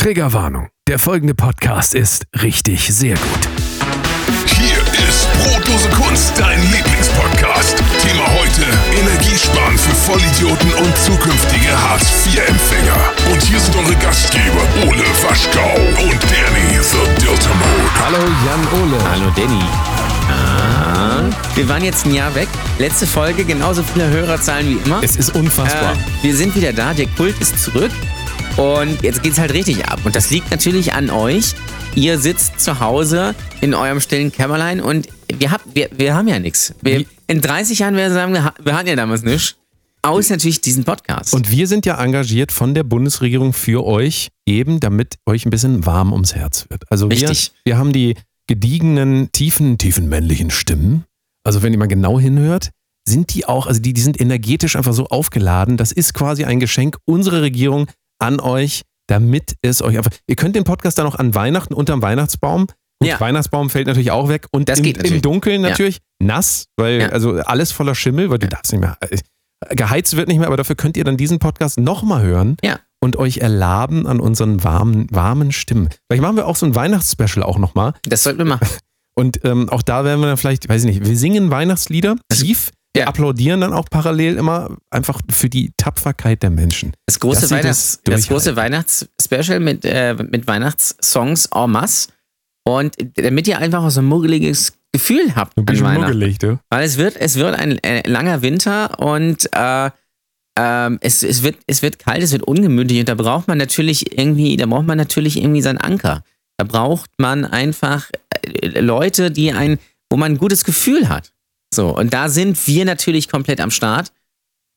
Triggerwarnung. Der folgende Podcast ist richtig sehr gut. Hier ist Brotdose Kunst, dein Lieblingspodcast. Thema heute: Energiesparen für Vollidioten und zukünftige Hartz-IV-Empfänger. Und hier sind eure Gastgeber Ole Waschkau und Danny the Diltermode. Hallo Jan Ole. Hallo Danny. Ah, wir waren jetzt ein Jahr weg. Letzte Folge, genauso viele Hörerzahlen wie immer. Es ist unfassbar. Äh, wir sind wieder da, der Kult ist zurück. Und jetzt geht's halt richtig ab. Und das liegt natürlich an euch. Ihr sitzt zu Hause in eurem stillen Kämmerlein und wir, hab, wir, wir haben ja nichts. In 30 Jahren werden wir sagen, wir, hatten ja damals nichts. Außer natürlich diesen Podcast. Und wir sind ja engagiert von der Bundesregierung für euch, eben damit euch ein bisschen warm ums Herz wird. Also wir, Richtig. wir haben die gediegenen, tiefen, tiefen männlichen Stimmen. Also wenn ihr mal genau hinhört, sind die auch, also die, die sind energetisch einfach so aufgeladen. Das ist quasi ein Geschenk unserer Regierung an euch, damit es euch einfach. Ihr könnt den Podcast dann auch an Weihnachten unterm Weihnachtsbaum. Gut, Ja. Weihnachtsbaum fällt natürlich auch weg. Und Das im, natürlich. im Dunkeln Ja. natürlich nass, weil Ja. also alles voller Schimmel, weil du darfst nicht mehr. äh, Geheizt wird nicht mehr, aber dafür könnt ihr dann diesen Podcast nochmal hören Ja. und euch erlaben an unseren warmen, warmen Stimmen. Vielleicht machen wir auch so ein Weihnachtsspecial auch nochmal. das sollten wir machen. Und ähm, auch da werden wir dann vielleicht, weiß ich nicht, wir singen Weihnachtslieder tief. Wir ja. applaudieren dann auch parallel immer einfach für die Tapferkeit der Menschen. Das große, Weihnachts, das das, große. Weihnachtsspecial mit, äh, mit Weihnachtssongs en masse. Und damit ihr einfach auch so ein muggeliges Gefühl habt Du bist an muggelig, du. Weil es wird, es wird ein äh, langer Winter und äh, ähm, es, es, wird, es wird kalt, es wird ungemütlich und da braucht man natürlich irgendwie, da braucht man natürlich irgendwie seinen Anker. Da braucht man einfach äh, Leute, die ein, wo man ein gutes Gefühl hat. So, und da sind wir natürlich komplett am Start.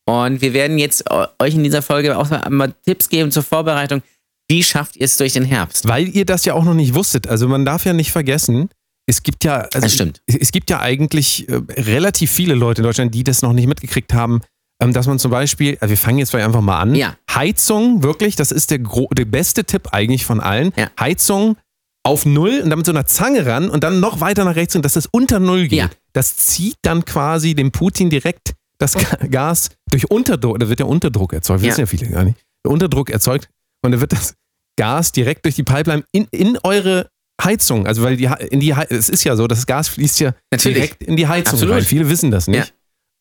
Und wir werden jetzt äh, euch in dieser Folge auch mal Tipps geben zur Vorbereitung. Wie schafft ihr es durch den Herbst? Weil ihr das ja auch noch nicht wusstet. Also man darf ja nicht vergessen, es gibt ja, also Das stimmt. Es, es gibt ja eigentlich äh, relativ viele Leute in Deutschland, die das noch nicht mitgekriegt haben, ähm, dass man zum Beispiel, also wir fangen jetzt vielleicht einfach mal an. Ja. Heizung, wirklich, das ist der, der beste Tipp eigentlich von allen. Ja. Heizung auf Null und dann mit so einer Zange ran und dann noch weiter nach rechts und dass das unter Null geht. Ja. Das zieht dann quasi dem Putin direkt das Ga- Gas durch Unterdruck, da wird der Unterdruck erzeugt, Ja. wissen ja viele gar nicht. Der Unterdruck erzeugt und dann wird das Gas direkt durch die Pipeline in, in eure Heizung, also weil die, in die, es ist ja so, das Gas fließt ja Natürlich. direkt in die Heizung Absolut. rein. Viele wissen das nicht.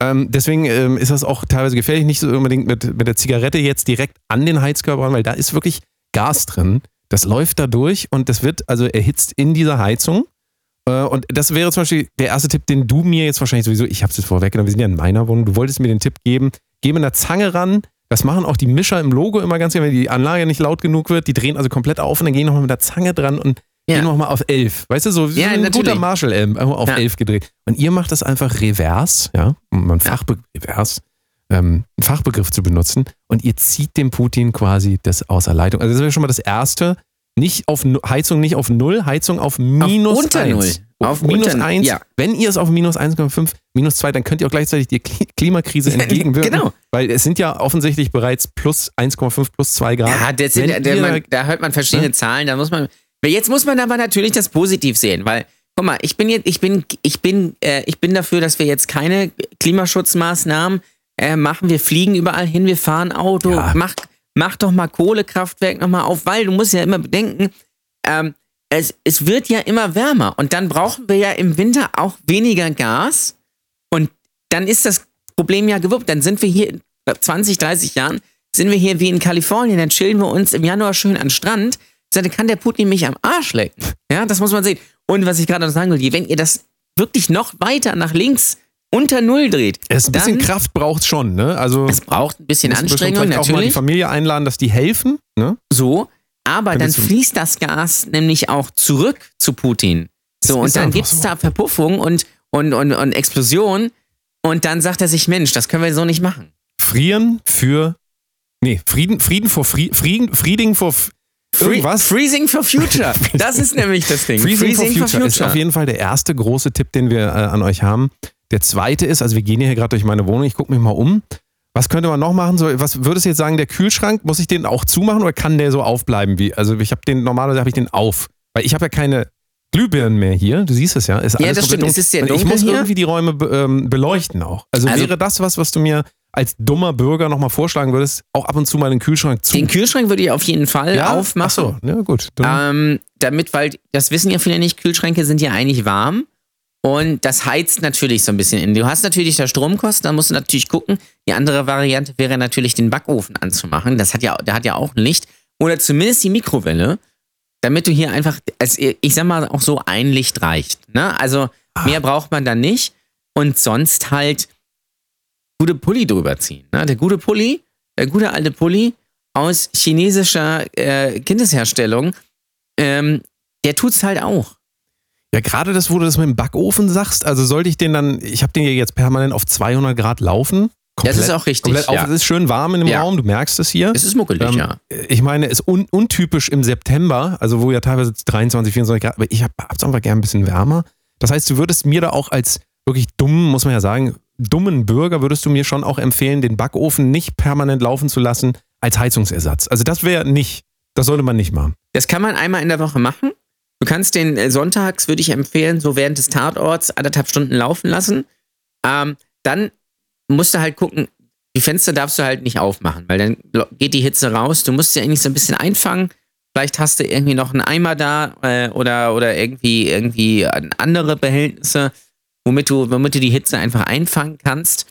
Ähm, deswegen ähm, ist das auch teilweise gefährlich, nicht so unbedingt mit, mit der Zigarette jetzt direkt an den Heizkörper ran, weil da ist wirklich Gas drin. Das läuft da durch und das wird also erhitzt in dieser Heizung. Äh, und das wäre zum Beispiel der erste Tipp, den du mir jetzt wahrscheinlich sowieso, ich habe es jetzt vorweggenommen, wir sind ja in meiner Wohnung, du wolltest mir den Tipp geben, geh mit einer Zange ran. Das machen auch die Mischer im Logo immer ganz gerne, wenn die Anlage nicht laut genug wird. Die drehen also komplett auf und dann gehen nochmal mit der Zange dran und Ja. gehen nochmal auf 11. Weißt du, so wie Ja, so ein natürlich. guter Marshall-Elm, einfach auf Ja. 11 gedreht. Und ihr macht das einfach revers, ja, einen Fachbegriff, revers, ähm, einen Fachbegriff zu benutzen. Und ihr zieht dem Putin quasi das außer Leitung. Also das wäre schon mal das Erste. Nicht auf Heizung nicht auf Null, Heizung auf minus unter 1. Null. Auf Auf minus unter- 1. ja. Wenn ihr es auf minus 1,5, minus 2, dann könnt ihr auch gleichzeitig die Kli- Klimakrise Ja, entgegenwirken. genau. Weil es sind ja offensichtlich bereits plus 1,5, plus 2 Grad. Ja, das sind, der, ihr- man, da hört man verschiedene Zahlen. Da muss man. Jetzt muss man aber natürlich das positiv sehen, weil, guck mal, ich bin jetzt, ich bin, ich bin, äh, ich bin dafür, dass wir jetzt keine Klimaschutzmaßnahmen äh, machen. Wir fliegen überall hin, wir fahren Auto, Ja. mach, mach doch mal Kohlekraftwerk nochmal auf, weil du musst ja immer bedenken, ähm, es, es wird ja immer wärmer und dann brauchen wir ja im Winter auch weniger Gas und dann ist das Problem ja gewuppt. Dann sind wir hier in 20, 30 Jahren, sind wir hier wie in Kalifornien, dann chillen wir uns im Januar schön an den Strand. Dann kann der Putin mich am Arsch lecken. Ja, das muss man sehen. Und was ich gerade noch sagen will, wenn ihr das wirklich noch weiter nach links unter Null dreht, es ein bisschen Kraft braucht schon, ne? Also es braucht ein bisschen Anstrengung, vielleicht auch mal die natürlich. Familie einladen, dass die helfen, ne? So, aber dann fließt das Gas nämlich auch zurück zu Putin. So, und dann gibt es so. da Verpuffung und, und, und, und Explosion. Und dann sagt er sich, Mensch, das können wir so nicht machen. Frieren für Nee, Frieden, Frieden vor Fri Frieden, Frieding vor irgendwas. Freezing for Future. Das ist nämlich das Ding. Freezing, for, future ist auf jeden Fall der erste große Tipp, den wir äh, an euch haben. Der zweite ist, also wir gehen hier gerade durch meine Wohnung, ich gucke mich mal um. Was könnte man noch machen? So, was würdest du jetzt sagen, der Kühlschrank, muss ich den auch zumachen oder kann der so aufbleiben? Wie, also ich habe den, normalerweise habe ich den auf. Weil ich habe ja keine Glühbirnen mehr hier, du siehst es ja. Ist Ja, das stimmt. Es ist sehr Und ich dunkel muss hier. irgendwie die Räume ähm, beleuchten auch. Also, Also- wäre das was, was du mir als dummer Bürger nochmal vorschlagen würdest, auch ab und zu mal den Kühlschrank zu. Den Kühlschrank würde ich auf jeden Fall ja? aufmachen. Ach so, ja gut. Ähm, damit, weil das wissen ja viele nicht, Kühlschränke sind ja eigentlich warm. Und das heizt natürlich so ein bisschen in. Du hast natürlich da Stromkosten, da musst du natürlich gucken. Die andere Variante wäre natürlich, den Backofen anzumachen. Das hat ja, der hat ja auch ein Licht. Oder zumindest die Mikrowelle, damit du hier einfach, also ich sag mal, auch so ein Licht reicht. Ne? Also mehr braucht man dann nicht. Und sonst halt gute Pulli drüber ziehen. Ne? Der gute Pulli, der gute alte Pulli aus chinesischer äh, Kindesherstellung, ähm, der tut's halt auch. Ja, gerade das, wo du das mit dem Backofen sagst, also sollte ich den dann, ich habe den ja jetzt permanent auf 200 Grad laufen. Das ist auch richtig, Komplett auf, ja. es ist schön warm in dem Ja. Raum, du merkst es hier. Es ist muckelig, Ähm, ja. Ich meine, ist un untypisch im September, also wo ja teilweise 23, 24 Grad, aber ich habe es einfach gern ein bisschen wärmer. Das heißt, du würdest mir da auch als wirklich dumm, muss man ja sagen, dummen Bürger würdest du mir schon auch empfehlen, den Backofen nicht permanent laufen zu lassen als Heizungsersatz. Also das wäre nicht, das sollte man nicht machen. Das kann man einmal in der Woche machen. Du kannst den äh, sonntags, würde ich empfehlen, so während des Tatorts anderthalb Stunden laufen lassen. Ähm, dann musst du halt gucken, die Fenster darfst du halt nicht aufmachen, weil dann geht die Hitze raus. Du musst sie eigentlich so ein bisschen einfangen. Vielleicht hast du irgendwie noch einen Eimer da äh, oder, oder irgendwie, irgendwie andere Behältnisse, womit du, womit du die Hitze einfach einfangen kannst.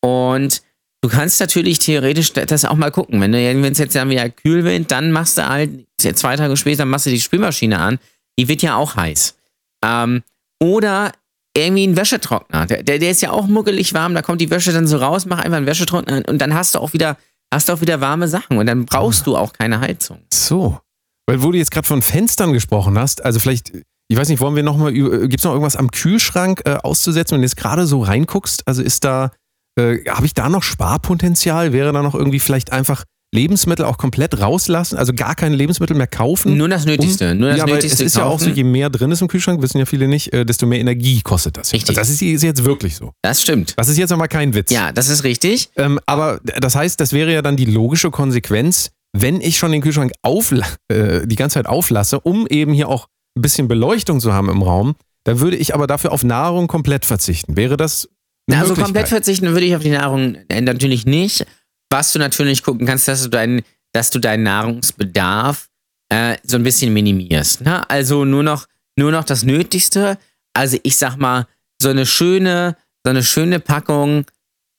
Und du kannst natürlich theoretisch das auch mal gucken. Wenn es jetzt dann wieder kühl wird, dann machst du halt zwei Tage später machst du die Spülmaschine an. Die wird ja auch heiß. Ähm, oder irgendwie ein Wäschetrockner. Der, der, der ist ja auch muckelig warm, da kommt die Wäsche dann so raus, mach einfach einen Wäschetrockner und dann hast du auch wieder, hast du auch wieder warme Sachen und dann brauchst du auch keine Heizung. So. Weil wo du jetzt gerade von Fenstern gesprochen hast, also vielleicht, ich weiß nicht, wollen wir nochmal, gibt es noch irgendwas am Kühlschrank äh, auszusetzen, wenn du jetzt gerade so reinguckst? Also ist da, äh, habe ich da noch Sparpotenzial? Wäre da noch irgendwie vielleicht einfach Lebensmittel auch komplett rauslassen, also gar keine Lebensmittel mehr kaufen? Nur das Nötigste, nur das ja, Nötigste es ist ja auch so, kaufen. je mehr drin ist im Kühlschrank, wissen ja viele nicht, äh, desto mehr Energie kostet das. Richtig. Also das ist, jetzt wirklich so. Das stimmt. Das ist jetzt aber kein Witz. Ja, das ist richtig. Ähm, aber das heißt, das wäre ja dann die logische Konsequenz, wenn ich schon den Kühlschrank aufla äh, die ganze Zeit auflasse, um eben hier auch ein bisschen Beleuchtung zu haben im Raum, dann würde ich aber dafür auf Nahrung komplett verzichten. Wäre das Also komplett verzichten würde ich auf die Nahrung äh, natürlich nicht. Was du natürlich gucken kannst, dass du deinen, dass du deinen Nahrungsbedarf äh, so ein bisschen minimierst. Ne? Also nur noch, nur noch das Nötigste. Also ich sag mal, so eine schöne, so eine schöne Packung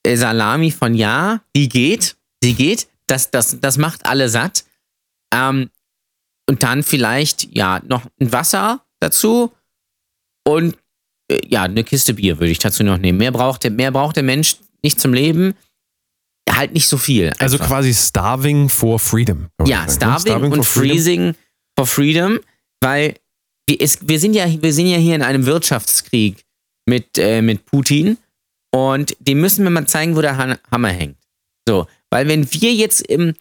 äh, Salami von Ja, die geht, die geht. Das, das, das macht alle satt. Ähm, und dann vielleicht, ja, noch ein Wasser dazu und äh, ja, eine Kiste Bier würde ich dazu noch nehmen. Mehr braucht, mehr braucht der Mensch nicht zum Leben. Halt nicht so viel. Also einfach. quasi Starving for Freedom. Ja, ne? Starving, und for Freedom. Freezing for Freedom, weil wir, es, wir, sind ja, wir sind ja hier in einem Wirtschaftskrieg mit, äh, mit Putin und dem müssen wir mal zeigen, wo der Hammer hängt. So, weil wenn wir jetzt im,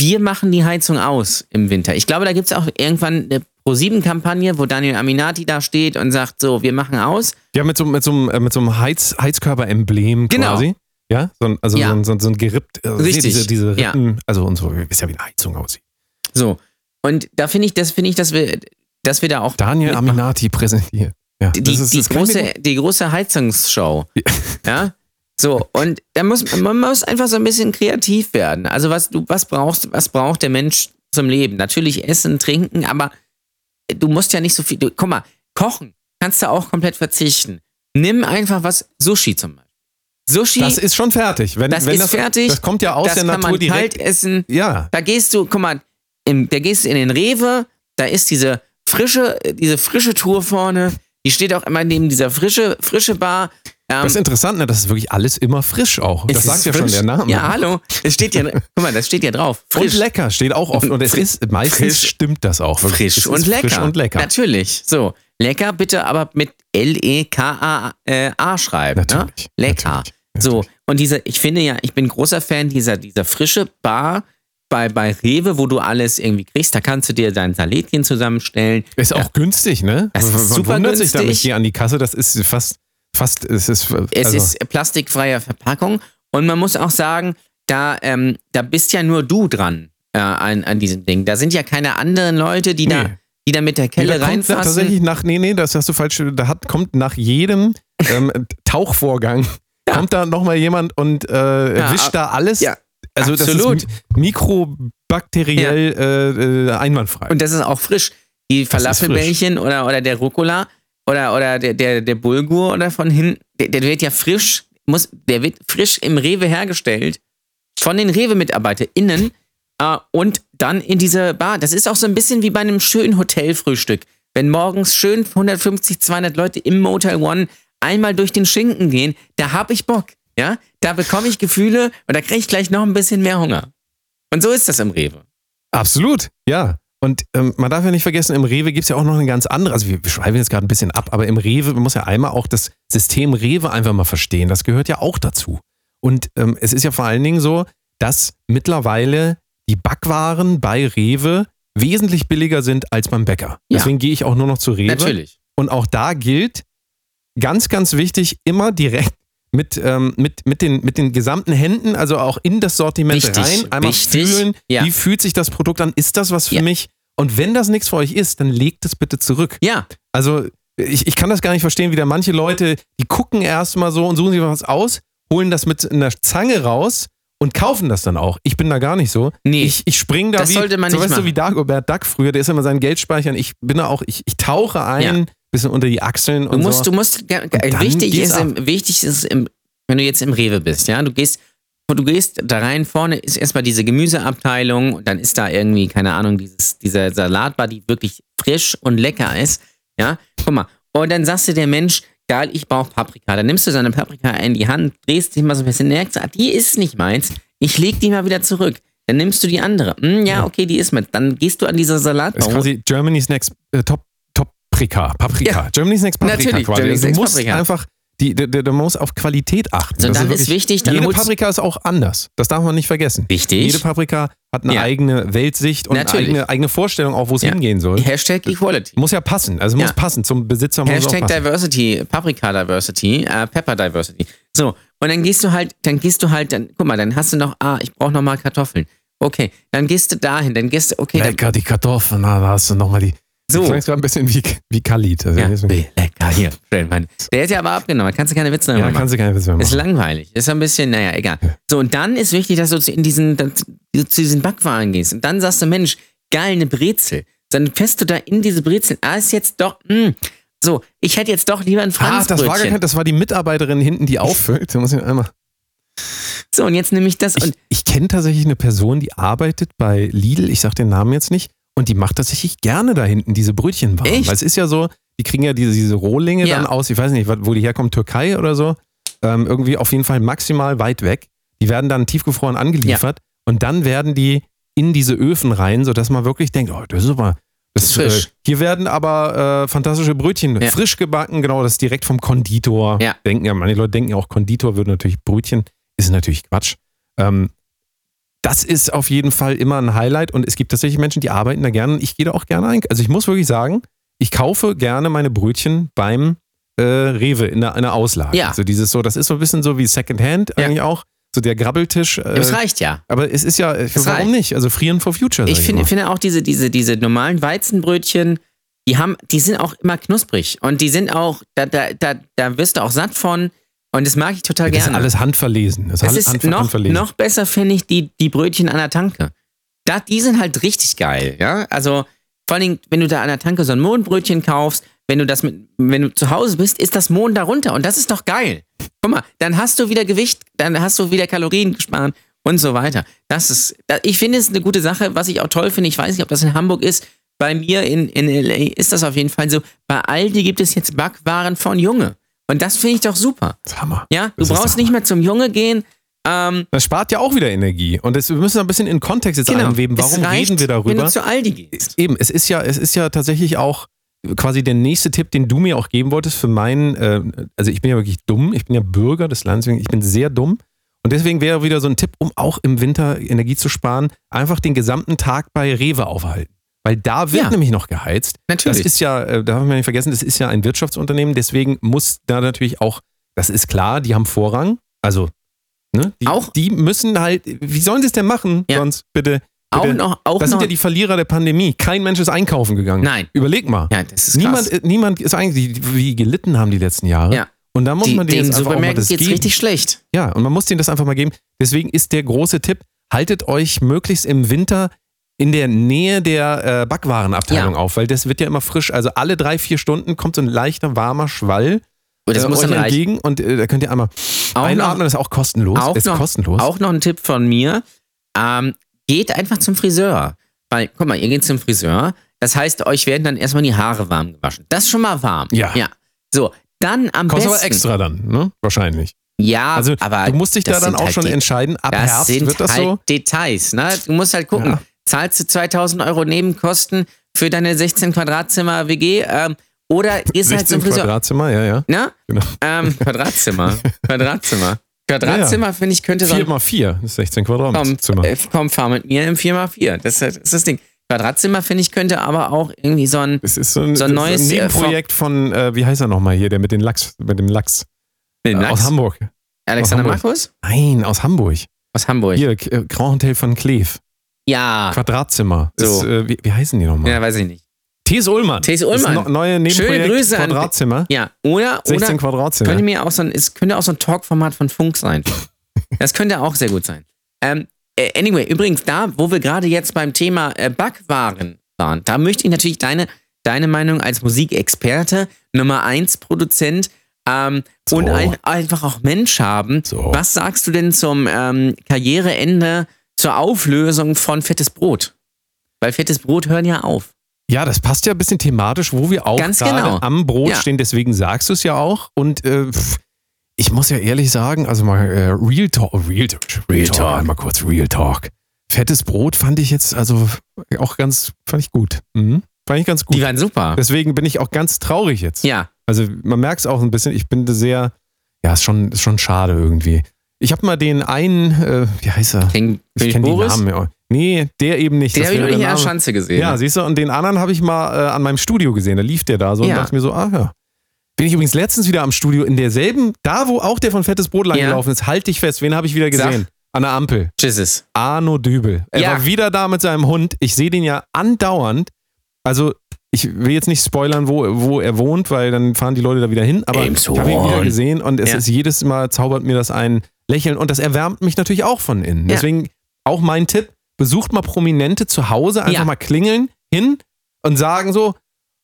wir machen die Heizung aus im Winter. Ich glaube, da gibt es auch irgendwann eine Pro-7-Kampagne, wo Daniel Aminati da steht und sagt, so, wir machen aus. Ja, mit so, mit so, einem- äh, mit so einem Heiz, Heizkörper-Emblem Genau. quasi. Ja, so ein, also Ja. So, ein, so, ein, so ein gerippt, also Richtig. diese, diese Ja. Rippen, also und so, wisst ja, wie eine Heizung aussieht. So. Und da finde ich, das finde ich, dass wir, dass wir da auch Daniel mitmachen. Aminati präsentiert. Ja, die, ist, die, große, die große Heizungsshow. ja. So, und da muss man muss einfach so ein bisschen kreativ werden. Also, was du, was brauchst, was braucht der Mensch zum Leben? Natürlich essen, trinken, aber du musst ja nicht so viel. Du, guck mal, kochen kannst du auch komplett verzichten. Nimm einfach was, Sushi zum Beispiel. Sushi, Das ist schon fertig. Wenn, das wenn ist das, fertig. Das kommt ja aus das der kann Natur man direkt. kalt essen. Ja, Da gehst du, guck mal, im, da gehst du in den Rewe, da ist diese frische, diese frische Tour vorne, die steht auch immer neben dieser frische, frische Bar. Ähm, das ist interessant, ne? das ist wirklich alles immer frisch auch. Das sagt ja schon der Name. Ja, hallo. Es steht ja, guck mal, das steht ja drauf. Und Frisch. lecker steht auch oft. Und es ist meistens Frisch. stimmt das auch. wirklich. Frisch und lecker. Frisch und lecker. Natürlich. So. Lecker bitte aber mit L-E-K-A-A schreiben. Natürlich. Ne? Lecker. Natürlich. So. Und diese, ich finde ja, ich bin großer Fan dieser, dieser frische Bar bei, bei Rewe, wo du alles irgendwie kriegst. Da kannst du dir dein Salätchen zusammenstellen. Ist auch günstig, ne? Das ist Man super wundert sich günstig. damit hier an die Kasse. Das ist fast, fast, es ist, Es also, ist plastikfreie Verpackung. Und man muss auch sagen, da, ähm, da bist ja nur du dran äh, an, an diesem Ding. Da sind ja keine anderen Leute, die, da, Nee. die da mit der Nee, Kelle da kommt reinfassen. tatsächlich nach, nee, nee, das hast du falsch, da hat, kommt nach jedem ähm, Tauchvorgang Ja. kommt da nochmal jemand und äh, Ja, wischt da alles. ja, also absolut. das ist mikrobakteriell äh, äh, einwandfrei. Und das ist auch frisch. Die Falafelbällchen oder, oder der Rucola oder, oder der, der, der Bulgur oder von hinten, der, der wird ja frisch, muss, der wird frisch im Rewe hergestellt von den Rewe-MitarbeiterInnen äh, und dann in diese Bar. Das ist auch so ein bisschen wie bei einem schönen Hotelfrühstück. Wenn morgens schön 150, 200 Leute im Motel One einmal durch den Schinken gehen, da hab ich Bock. Ja, da bekomme ich Gefühle und da kriege ich gleich noch ein bisschen mehr Hunger. Und so ist das im Rewe. Absolut, ja. Und ähm, man darf ja nicht vergessen, im Rewe gibt es ja auch noch eine ganz andere, also wir, wir schreiben jetzt gerade ein bisschen ab, aber im Rewe, man muss ja einmal auch das System Rewe einfach mal verstehen. Das gehört ja auch dazu. Und ähm, es ist ja vor allen Dingen so, dass mittlerweile die Backwaren bei Rewe wesentlich billiger sind als beim Bäcker. Ja. Deswegen gehe ich auch nur noch zu Rewe. Natürlich. Und auch da gilt, ganz, ganz wichtig, immer direkt mit, ähm, mit, mit, den, mit den gesamten Händen, also auch in das Sortiment Wichtig, rein, einmal wichtig, fühlen, ja. wie fühlt sich das Produkt an, ist das was für Ja. mich? Und wenn das nichts für euch ist, dann legt es bitte zurück. Ja, Also ich, ich kann das gar nicht verstehen, wie da manche Leute, die gucken erstmal so und suchen sich was aus, holen das mit einer Zange raus und kaufen das dann auch. Ich bin da gar nicht so. Nee. Ich, ich spring da Das wie, sollte man so, nicht weißt du, machen. wie Dagobert Duck früher, der ist immer seinen Geld speichern. Ich bin da auch, ich, ich tauche ein, Ja. Bisschen unter die Achseln Du und musst, so. du musst, dann wichtig ist, im, wichtig ist im, wenn du jetzt im Rewe bist, ja, du gehst, du gehst da rein, vorne ist erstmal diese Gemüseabteilung und dann ist da irgendwie, keine Ahnung, dieses, dieser Salatbar, die wirklich frisch und lecker ist, ja, guck mal, und dann sagst du der Mensch, geil, ich brauche Paprika, dann nimmst du seine Paprika in die Hand, drehst dich mal so ein bisschen, merkst, ah, die ist nicht meins, ich leg die mal wieder zurück. Dann nimmst du die andere. Hm, ja, okay, die ist mit. Dann gehst du an dieser Das ist Salatbar. quasi Germany's Next äh, Top, Paprika. Paprika. Germany's Next Paprika Natürlich, quasi. Germany's du Next musst Paprika. einfach, die, die, die, du musst auf Qualität achten. So, Das dann ist wirklich- wichtig, dann jede Paprika ist auch anders. Das darf man nicht vergessen. Wichtig. Jede Paprika hat eine Ja. eigene Weltsicht und eine Natürlich. eigene, eigene Vorstellung auch, wo es Ja. hingehen soll. Hashtag Equality. Muss ja passen. Also muss Ja. passen. Zum Besitzer muss Hashtag. Diversity, Paprika Diversity, äh, Pepper Diversity. So, und dann gehst du halt, dann gehst du halt, dann, guck mal, dann hast du noch, ah, ich brauche nochmal Kartoffeln. Okay, dann gehst du dahin, dann gehst du, okay, dann, Lecker, die Kartoffeln, na, da hast du nochmal die. So. Du klangst gerade ein bisschen wie, wie Khalid. Also ja, lecker, hier, schön, Mann. Der ist ja aber abgenommen, da kannst du keine Witze mehr ja, machen. kannst du keine Witze mehr Ist machen. langweilig. Ist ein bisschen, naja, egal. So, und dann ist wichtig, dass du zu- in diesen, dass du zu diesen Backwaren gehst. Und dann sagst du, Mensch, geil, eine Brezel. Dann fährst du da in diese Brezel. Ah, ist jetzt doch, mh. So, ich hätte jetzt doch lieber ein Ah, das war, gar Franzbrötchen. kein, das war die Mitarbeiterin hinten, die auffüllt. Da muss ich einmal. So, und jetzt nehme ich das Ich, und ich kenne tatsächlich eine Person, die arbeitet bei Lidl, ich sag den Namen jetzt nicht, und die macht tatsächlich gerne da hinten diese Brötchen warm. Echt? Weil es ist ja so, die kriegen ja diese, diese Rohlinge Ja. dann aus, ich weiß nicht, wo die herkommen, Türkei oder so. Ähm, irgendwie auf jeden Fall maximal weit weg. Die werden dann tiefgefroren angeliefert und dann werden die in diese Öfen rein, sodass man wirklich denkt, oh, das ist aber. Das ist, Frisch. Äh, hier werden aber äh, fantastische Brötchen Ja. frisch gebacken, genau, das ist direkt vom Konditor. Ja. Denken ja, manche Leute denken ja auch, Konditor würde natürlich Brötchen, ist natürlich Quatsch. Ähm, das ist auf jeden Fall immer ein Highlight und es gibt tatsächlich Menschen, die arbeiten da gerne und ich gehe da auch gerne ein. Also ich muss wirklich sagen, ich kaufe gerne meine Brötchen beim äh, Rewe in der, in der Auslage. Ja. Also dieses so, das ist so ein bisschen so wie Secondhand Ja. eigentlich auch. So der Grabbeltisch. Äh, das reicht ja. aber es ist ja, Das warum reicht. nicht? Also Frieren for Future. Ich finde, finde auch diese, diese, diese normalen Weizenbrötchen, die haben, die sind auch immer knusprig. Und die sind auch, da, da, da, da wirst du auch satt von. Und das mag ich total das ist gerne. alles handverlesen. Das, Das ist ist hand, noch, handverlesen. noch besser, finde ich, die, die Brötchen an der Tanke. Da, die sind halt richtig geil, ja. Also, vor allem, wenn du da an der Tanke so ein Mohnbrötchen kaufst, wenn du das mit, wenn du zu Hause bist, ist das Mohn darunter und das ist doch geil. Guck mal, dann hast du wieder Gewicht, dann hast du wieder Kalorien gespart und so weiter. Das ist, ich finde es eine gute Sache, was ich auch toll finde. Ich weiß nicht, ob das in Hamburg ist. Bei mir in, in LA ist das auf jeden Fall so. Bei Aldi gibt es jetzt Backwaren von Junge. Und das finde ich doch super. Das Hammer. Ja, du Das brauchst nicht mehr zum Junge gehen. Ähm, Das spart ja auch wieder Energie. Und das, wir müssen ein bisschen in Kontext jetzt einweben. Genau. Es Warum reicht, reden wir Wenn darüber? du zu Aldi gehst. Eben, es ist ja, es ist ja tatsächlich auch quasi der nächste Tipp, den du mir auch geben wolltest für meinen, äh, also ich bin ja wirklich dumm, ich bin ja Bürger des Landes, ich bin sehr dumm. Und deswegen wäre wieder so ein Tipp, um auch im Winter Energie zu sparen, einfach den gesamten Tag bei Rewe aufhalten. Weil da wird Ja. nämlich noch geheizt. Natürlich. Das ist ja, äh, darf man nicht vergessen, das ist ja ein Wirtschaftsunternehmen, deswegen muss da natürlich auch, das ist klar, die haben Vorrang. Also, ne? Die, Auch- die müssen halt, wie sollen sie es denn machen? Ja. Sonst bitte. Auch bitte. noch, auch Das sind noch. ja die Verlierer der Pandemie. Kein Mensch ist einkaufen gegangen. Nein. Überleg mal. ja, das ist niemand, krass. äh, niemand ist eigentlich, wie gelitten haben die letzten Jahre. Ja. Und da muss Die, man denen den einfach auch mal das geht's geben. richtig schlecht. Ja, und man muss denen das einfach mal geben. Deswegen ist der große Tipp, haltet euch möglichst im Winter in der Nähe der äh, Backwarenabteilung Ja. auf, weil das wird ja immer frisch. Also alle drei, vier Stunden kommt so ein leichter, warmer Schwall Und das äh, muss dann reichen. entgegen und äh, da könnt ihr einmal Auch einatmen, noch- das ist auch kostenlos. Auch ist noch, kostenlos. auch noch ein Tipp von mir. Ähm, geht einfach zum Friseur. Weil, guck mal, ihr geht zum Friseur. Das heißt, euch werden dann erstmal die Haare warm gewaschen. Das ist schon mal warm. Ja. Ja. So, dann am Kostet aber besten. extra dann, ne? Wahrscheinlich. Ja, Also aber du musst dich da dann auch halt schon entscheiden. Ab Herbst wird das halt so. Details, ne? Du musst halt gucken, Ja. Zahlst du 2000 Euro Nebenkosten für deine 16 Quadratzimmer WG ähm, oder gehst halt 16 zum Friseur. Quadratzimmer, ja, ja. Ne? Genau. Ähm, Quadratzimmer. Quadratzimmer. Quadratzimmer, finde ich, könnte so 4 ein mal 4, das ist 16 komm, Quadratzimmer. äh, komm, fahr mit mir im 4x4. Das ist, das ist das Ding. Quadratzimmer, finde ich, könnte aber auch irgendwie so ein Das ist so ein, so ein ist neues, ein äh, Nebenprojekt von, äh, wie heißt er nochmal hier, der mit dem Lachs, mit dem Lachs. Äh, Lachs. aus Hamburg. Alexander aus Hamburg. Markus? Nein, aus Hamburg. Aus Hamburg. Hier, Grand Hotel von Kleef. Ja. Quadratzimmer. So. Ist, äh, wie, wie heißen die nochmal? Ja, weiß ich nicht. T.S. Ullmann. T.S. Das ist Ullmann. no, neue Schöne Nebenprojekt. Grüße an- Quadratzimmer. Ja. Oder, 16 oder Quadratzimmer. könnte mir auch so ein, es könnte auch so ein Talkformat von Funk sein. Das könnte auch sehr gut sein. Ähm, äh, anyway, übrigens, da, wo wir gerade jetzt beim Thema äh, Backwaren waren, da möchte ich natürlich deine, deine Meinung als Musikexperte, Nummer 1 Produzent ähm, So. und ein, einfach auch Mensch haben. So. Was sagst du denn zum ähm, Karriereende, zur Auflösung von Fettes Brot? Weil Fettes Brot hören ja auf. Ja, das passt ja ein bisschen thematisch, wo wir auch Ganz gerade genau. am Brot Ja. stehen. Deswegen sagst du es ja auch. Und äh, ich muss ja ehrlich sagen, also mal äh, Real Talk, Real, Talk, Real Talk, Talk. einmal kurz Real Talk. Fettes Brot fand ich jetzt also auch ganz, fand ich gut. Mhm. Fand ich ganz gut. Die waren super. Deswegen bin ich auch ganz traurig jetzt. Ja. Also man merkt es auch ein bisschen, ich bin sehr, ja, ist schon, ist schon schade irgendwie. Ich habe mal den einen, äh, wie heißt er? King, Ich kenne Boris? Namen ja. Nee, der eben nicht. Den Das habe ich der in der. Schanze gesehen. Ja, siehst du, und den anderen habe ich mal äh, an meinem Studio gesehen. Da lief der da so und Ja. dachte mir so, ah ja. Bin ich übrigens letztens wieder am Studio in derselben, da wo auch der von Fettes Brot lang Ja. gelaufen ist, halt dich fest. Wen habe ich wieder Sag. gesehen? An der Ampel. Jesus. Arno Dübel. Er Ja. war wieder da mit seinem Hund. Ich sehe den ja andauernd. Also, ich will jetzt nicht spoilern, wo, wo er wohnt, weil dann fahren die Leute da wieder hin. Aber ich Elmshorn. habe ihn wieder gesehen und es Ja. ist jedes Mal zaubert mir das ein Lächeln und das erwärmt mich natürlich auch von innen. Ja. Deswegen auch mein Tipp: besucht mal Prominente zu Hause, einfach Ja. mal klingeln hin und sagen so,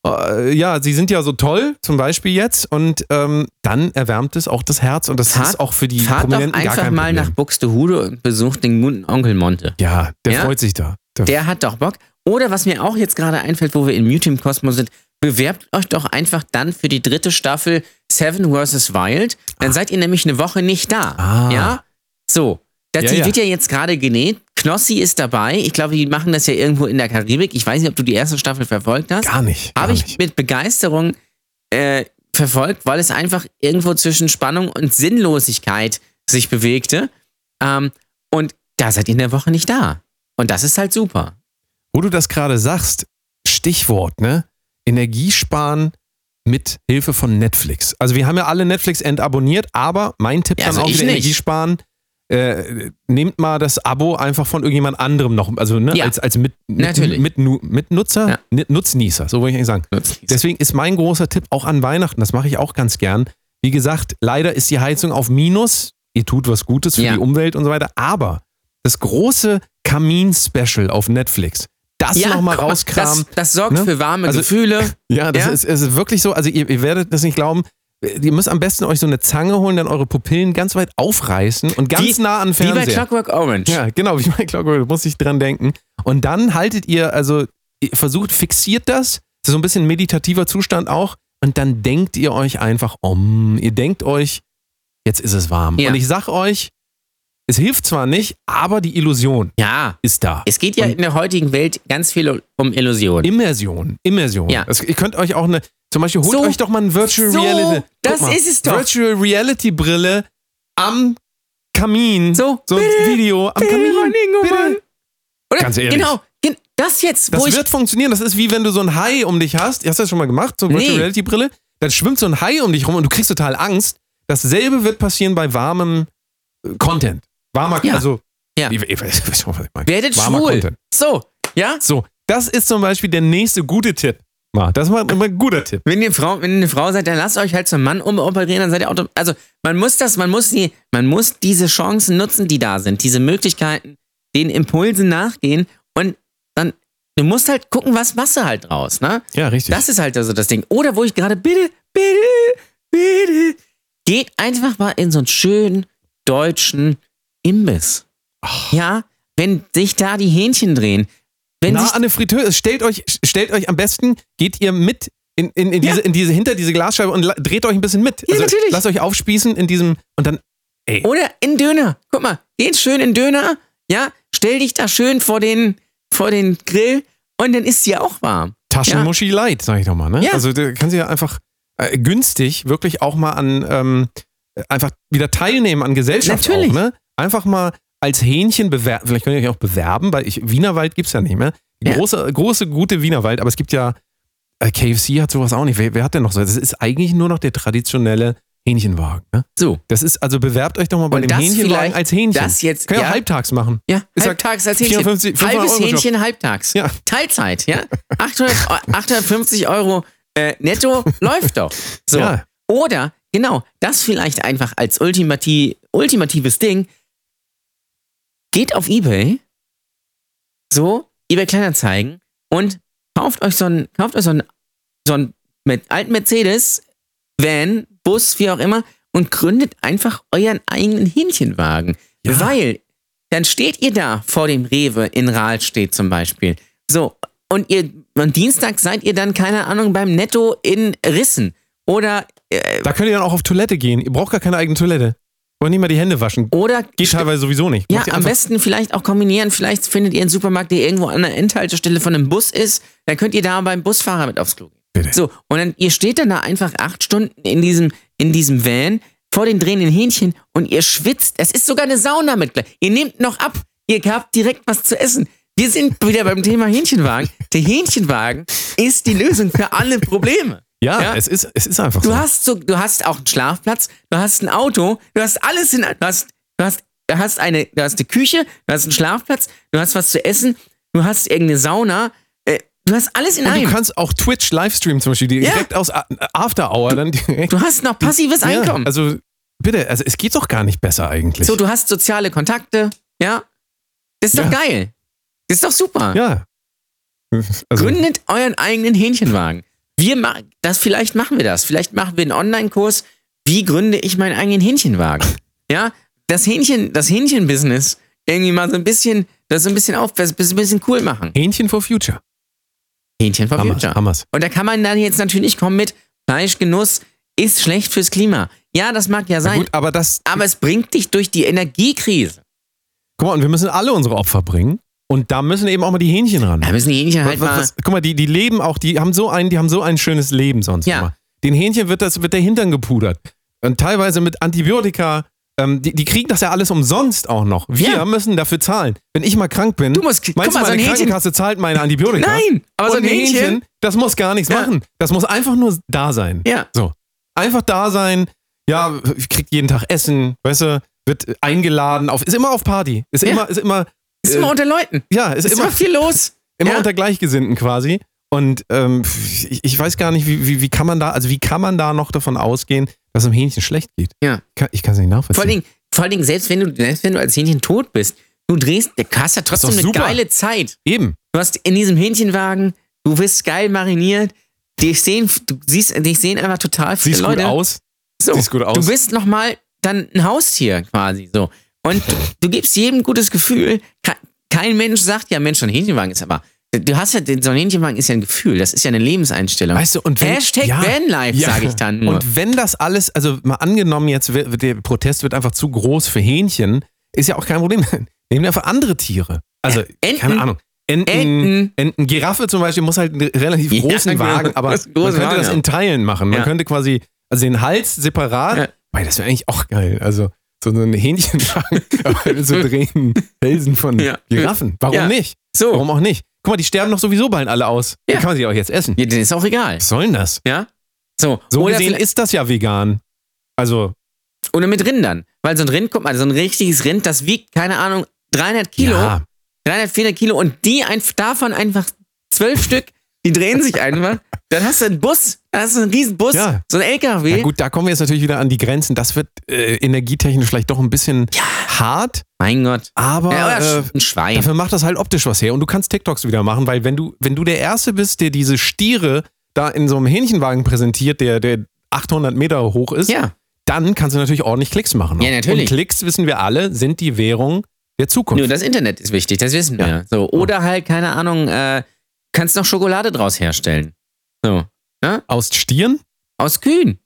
äh, ja, sie sind ja so toll, zum Beispiel jetzt, und ähm, dann erwärmt es auch das Herz und das Fahrt- ist auch für die Fahrt doch Prominenten gar einfach kein mal Problem. nach Buxtehude und besucht den guten Onkel Monte. ja, der Ja? freut sich da. Der, Der hat doch Bock. Oder was mir auch jetzt gerade einfällt, wo wir in Mute im Kosmos sind, bewerbt euch doch einfach dann für die dritte Staffel Seven vs. Wild. Dann seid ihr nämlich eine Woche nicht da. Ah. Ja? So. Das, Ja, die ja. wird ja jetzt gerade genäht. Knossi ist dabei. Ich glaube, die machen das ja irgendwo in der Karibik. Ich weiß nicht, ob du die erste Staffel verfolgt hast. gar nicht. Habe ich nicht. mit Begeisterung äh, verfolgt, weil es einfach irgendwo zwischen Spannung und Sinnlosigkeit sich bewegte. Ähm, und da seid ihr in der Woche nicht da. Und das ist halt super. Wo du das gerade sagst, Stichwort, ne? Energiesparen mit Hilfe von Netflix. Also wir haben ja alle Netflix entabonniert, aber mein Tipp Ja, dann also auch ich wieder nicht. Energiesparen. Äh, nehmt mal das Abo einfach von irgendjemand anderem noch, also ne, Ja, als, als mit, mit, natürlich. mit, Mitnutzer, Ja. Nut- Nutznießer, so wollte ich eigentlich sagen. Deswegen ist mein großer Tipp auch an Weihnachten, das mache ich auch ganz gern. Wie gesagt, leider ist die Heizung auf Minus. Ihr tut was Gutes für Ja. die Umwelt und so weiter. Aber das große Kamin-Special auf Netflix, das nochmal guck mal, rauskramen. Das, das sorgt ne? für warme Also- Gefühle. Ja, das Ja? Ist, ist wirklich so. Also ihr, ihr werdet das nicht glauben. Ihr müsst am besten euch so eine Zange holen, dann eure Pupillen ganz weit aufreißen und ganz Wie- nah an den Wie bei Fernseher. Clockwork Orange. Ja, genau, wie bei Clockwork, da muss ich dran denken. Und dann haltet ihr, also ihr versucht, fixiert das, das ist so ein bisschen meditativer Zustand auch, und dann denkt ihr euch einfach um. Ihr denkt euch, jetzt ist es warm. Ja. Und ich sag euch, es hilft zwar nicht, aber die Illusion Ja. ist da. Es geht ja Und- in der heutigen Welt ganz viel um Illusionen. Immersion, Immersion. Ja. Das, ihr könnt euch auch eine, zum Beispiel holt So. euch doch mal ein Virtual So, Reality. das mal, ist es doch. Virtual Reality Brille am Kamin. So, so ein bitte, Video am bitte, Kamin. Mann, Ingo, Bitte. Oder? Ganz ehrlich. Genau. gen- Das jetzt, Das wird funktionieren. Das ist wie wenn du so ein Hai um dich hast. Hast du das schon mal gemacht? So eine Virtual Nee. Reality Brille. Dann schwimmt so ein Hai um dich rum und du kriegst total Angst. Dasselbe wird passieren bei warmem äh, Content. Warmer, Ja. also. Ja. Ihr, ihr wisst schon, was ich meine. Werdet Warmer schwul. Content. So, ja? So, das ist zum Beispiel der nächste gute Tipp. mal. Das ist mal, mal ein guter Tipp. Wenn ihr Frau, wenn ihr eine Frau seid, dann lasst euch halt zum Mann umoperieren, dann seid ihr auto. Also man muss das, man muss die, man muss diese Chancen nutzen, die da sind, diese Möglichkeiten, den Impulsen nachgehen und dann, du musst halt gucken, was machst du halt draus, ne? Ja, richtig. Das ist halt also das Ding. Oder wo ich gerade bitte, bitte, bitte, geht einfach mal in so einen schönen deutschen Imbiss. Ja, wenn sich da die Hähnchen drehen, wenn Na, sich an eine Fritteuse. Stellt euch, stellt euch am besten, geht ihr mit in, in, in, diese, Ja. in diese, hinter diese Glasscheibe und dreht euch ein bisschen mit. Also Ja, natürlich. Lasst euch aufspießen in diesem, und dann, ey, Oder in Döner. Guck mal, geht schön in Döner. Ja, stell dich da schön vor den, vor den Grill und dann ist sie auch warm. Taschenmuschi light, sag ich doch mal, ne? Ja. Also da kann sie ja einfach äh, günstig wirklich auch mal an, ähm, einfach wieder teilnehmen an Gesellschaft Natürlich. auch, ne? Einfach mal als Hähnchen bewerben, vielleicht könnt ihr euch auch bewerben, weil ich, Wienerwald gibt's ja nicht mehr. Ja. Große, große, gute Wienerwald, aber es gibt ja, äh, KFC hat sowas auch nicht. Wer, wer hat denn noch so? Das ist eigentlich nur noch der traditionelle Hähnchenwagen, ne? So. Das ist, also bewerbt euch doch mal bei Und dem Hähnchenwagen als Hähnchen. das jetzt- Könnt ihr ja. halbtags machen. Ja, Ist halbtags als Hähnchen. 54, 500 Halbes Euro Job. Hähnchen halbtags. Ja. Teilzeit, ja. 800, 850 Euro äh, netto läuft doch. So. Ja. Oder, genau, das vielleicht einfach als ultimati ultimatives Ding. Geht auf Ebay, so, eBay Kleinanzeigen und kauft euch so einen, kauft euch so einen, so einen mit alten Mercedes, Van, Bus, wie auch immer, und gründet einfach euren eigenen Hähnchenwagen. Ja. Weil dann steht ihr da vor dem Rewe in Rahlstedt zum Beispiel. So, und ihr, am Dienstag seid ihr dann, keine Ahnung, beim Netto in Rissen. Oder, äh, Da könnt ihr dann auch auf Toilette gehen. Ihr braucht gar keine eigene Toilette. Wollt nicht mal die Hände waschen. oder Geht teilweise sowieso nicht. Ja, Macht am besten vielleicht auch kombinieren. Vielleicht findet ihr einen Supermarkt, der irgendwo an der Endhaltestelle von einem Bus ist. Dann könnt ihr da beim Busfahrer mit aufs Klo gehen. Bitte. So, und dann, ihr steht dann da einfach acht Stunden in diesem, in diesem Van vor den drehenden Hähnchen und ihr schwitzt. Es ist sogar eine Sauna mit. gleich. Ihr nehmt noch ab. Ihr habt direkt was zu essen. Wir sind wieder beim Thema Hähnchenwagen. Der Hähnchenwagen ist die Lösung für alle Probleme. Ja, Ja. Es, ist, es ist einfach Du so. hast so, du hast auch einen Schlafplatz, du hast ein Auto, du hast alles in, du hast, du hast, du hast eine, du hast eine Küche, du hast einen Schlafplatz, du hast was zu essen, du hast irgendeine Sauna, äh, du hast alles in Und du einem. kannst auch Twitch Livestream zum Beispiel Ja. direkt aus A- After Hour dann direkt. Du hast noch passives Ja, Einkommen. also bitte, also es geht doch gar nicht besser eigentlich. so, du hast soziale Kontakte, ja. Das ist doch Ja. geil. Das ist doch super. ja. Also, Gründet euren eigenen Hähnchenwagen. Wir ma das vielleicht machen wir das. Vielleicht machen wir einen Online-Kurs. Wie gründe ich meinen eigenen Hähnchenwagen? Ja, das Hähnchen, das Hähnchen-Business irgendwie mal so ein bisschen, das so ein bisschen auf, das ein bisschen cool machen. Hähnchen for Future. Hähnchen for Hammers, Future. Hammers. Und da kann man dann jetzt natürlich kommen mit Fleischgenuss ist schlecht fürs Klima. Ja, das mag ja sein, gut, aber das, aber es bringt dich durch die Energiekrise. guck mal, und wir müssen alle unsere Opfer bringen. Und da müssen eben auch mal die Hähnchen ran. Da müssen die Hähnchen halt was, mal. was, guck mal, die, die leben auch, die haben so ein, die haben so ein schönes Leben sonst Ja. immer. Den Hähnchen wird das, wird der Hintern gepudert. Und teilweise mit Antibiotika. Ähm, die, die kriegen das ja alles umsonst auch noch. Wir Ja. müssen dafür zahlen. Wenn ich mal krank bin, Du musst- meinst du, mal, so meine ein Hähnchen- Krankenkasse zahlt meine Antibiotika? Nein, aber so ein Hähnchen. das muss gar nichts Ja. machen. Das muss einfach nur da sein. Ja. So. Einfach da sein. Ja, kriegt jeden Tag Essen, weißt du, wird eingeladen auf, ist immer auf Party. Ist Ja. immer, ist immer, Ist äh, immer unter Leuten. ja, ist, Ist immer, immer viel los. immer ja. unter Gleichgesinnten quasi. Und ähm, ich, ich weiß gar nicht, wie, wie, wie kann man da, also wie kann man da noch davon ausgehen, dass einem Hähnchen schlecht geht? Ja. Ich kann es nicht nachvollziehen. Vor allen, Dingen, vor allen Dingen, selbst wenn du, selbst wenn du als Hähnchen tot bist, du drehst, du hast ja trotzdem eine super. geile Zeit. Eben. Du hast in diesem Hähnchenwagen, du bist geil mariniert, dich sehen, du siehst, dich sehen einfach total viele Siehst Leute. gut aus. So, siehst gut aus. Du bist nochmal dann ein Haustier quasi so. Und du, gibst jedem gutes Gefühl. Ke- Kein Mensch sagt ja, Mensch, so ein Hähnchenwagen ist aber. Du hast ja, so ein Hähnchenwagen ist ja ein Gefühl, das ist ja eine Lebenseinstellung. Weißt du, und wenn, Hashtag ja, Vanlife, ja. sage ich dann nur. Und wenn das alles, also mal angenommen jetzt, wird- der Protest wird einfach zu groß für Hähnchen, ist ja auch kein Problem. Nehmen wir einfach andere Tiere. Also, Enten. keine Ahnung. Enten, Enten. Enten. Giraffe zum Beispiel muss halt einen relativ Ja, großen genau. Wagen, aber man könnte Wagen, das ja. in Teilen machen. Man Ja. könnte quasi, also den Hals separat, Ja. weil das wäre eigentlich auch geil. Also so ein Hähnchenwagen, aber mit so drehenden Felsen von Ja. Giraffen. Warum Ja. nicht? so. Warum auch nicht? Guck mal, die sterben doch sowieso bald alle aus. Ja. Dann kann man sie auch jetzt essen. Ja, dann ist auch egal. Was soll denn das? Ja? So. So gesehen ist das ja vegan. Also, oder mit Rindern. Weil so ein Rind, guck mal, so ein richtiges Rind, das wiegt, keine Ahnung, 300 Kilo. ja, 300, 400 Kilo und die ein, davon einfach zwölf Stück, Die drehen sich einfach. Dann hast du einen Bus, dann hast du einen riesen Bus, Ja. so ein LKW. Ja gut, da kommen wir jetzt natürlich wieder an die Grenzen. Das wird äh, energietechnisch vielleicht doch ein bisschen hart, Mein Gott. aber Ja, äh, ein Schwein. dafür macht das halt optisch was her. Und du kannst TikToks wieder machen, weil wenn du, wenn du der Erste bist, der diese Stiere da in so einem Hähnchenwagen präsentiert, der, der 800 Meter hoch ist, Ja. dann kannst du natürlich ordentlich Klicks machen. Ja, natürlich. Und Klicks, wissen wir alle, sind die Währung der Zukunft. Nur das Internet ist wichtig, das wissen wir. Ja. So, oder halt, keine Ahnung, äh, kannst noch Schokolade draus herstellen. So. Aus Stieren? Aus Kühen.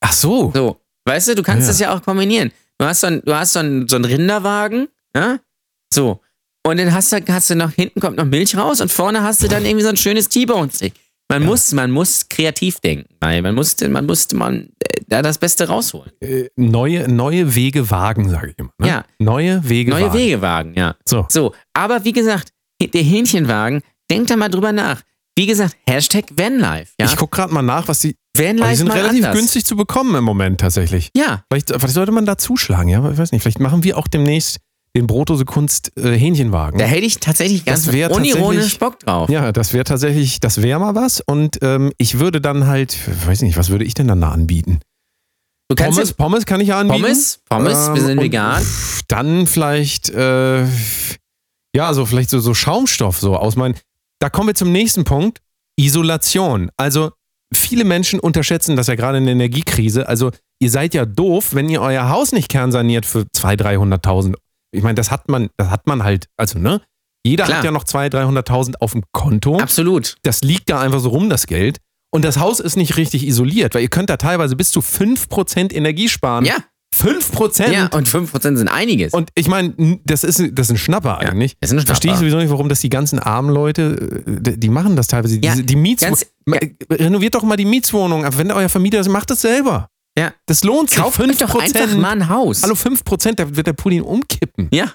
Ach so. So. Weißt du, du kannst Ja. das ja auch kombinieren. Du hast so einen, du hast so einen, so einen Rinderwagen, ja? So. Und dann hast du, hast du noch, hinten kommt noch Milch raus und vorne hast du dann irgendwie so ein schönes T-Bone-Steak. Man muss, man muss kreativ denken, weil man musste, man musste man äh, da das Beste rausholen. Äh, neue, neue Wege wagen, sage ich immer. Ne? Ja. Neue Wege Neue wagen. Wegewagen, ja. So. So, aber wie gesagt, der Hähnchenwagen, denkt da mal drüber nach. Wie gesagt, Hashtag Vanlife, ja. Ich gucke gerade mal nach, was die. Vanlife die sind relativ anders. günstig zu bekommen im Moment tatsächlich. Ja, Vielleicht, vielleicht sollte man da zuschlagen, ja? Ich weiß nicht. Vielleicht machen wir auch demnächst den Brotose Kunst äh, Hähnchenwagen. da hätte ich tatsächlich ganz unironisch Bock drauf. ja, das wäre tatsächlich, das wäre mal was. Und ähm, ich würde dann halt, weiß nicht, was würde ich denn dann da anbieten? Pommes, ja- Pommes kann ich ja anbieten. Pommes, Pommes, wir Ähm, sind und vegan. Dann vielleicht, äh, ja, so vielleicht so, so Schaumstoff so aus meinen. Da kommen wir zum nächsten Punkt. Isolation. Also viele Menschen unterschätzen das ja gerade in der Energiekrise. Also ihr seid ja doof, wenn ihr euer Haus nicht kernsaniert für 200.000, 300.000. Ich meine, das hat man, das hat man halt, also ne? Jeder Klar. hat ja noch 200.000, 300.000 auf dem Konto. Absolut. Das liegt da einfach so rum, das Geld. Und das Haus ist nicht richtig isoliert, weil ihr könnt da teilweise bis zu 5% Energie sparen. Ja, 5%? ja, und 5% sind einiges. Und ich meine, das ist, das ist ein Schnapper Ja, eigentlich. das ist ein Schnapper. Verstehe ich sowieso nicht, warum das die ganzen armen Leute, äh, die machen das teilweise. Ja, die Miets ganz- Ma- Renoviert doch mal die Mietswohnung. Wenn euer Vermieter das macht, das selber. ja. Das lohnt sich. Kauft euch doch einfach mal ein Haus. Hallo, 5%, da wird der Pulli umkippen. Ja.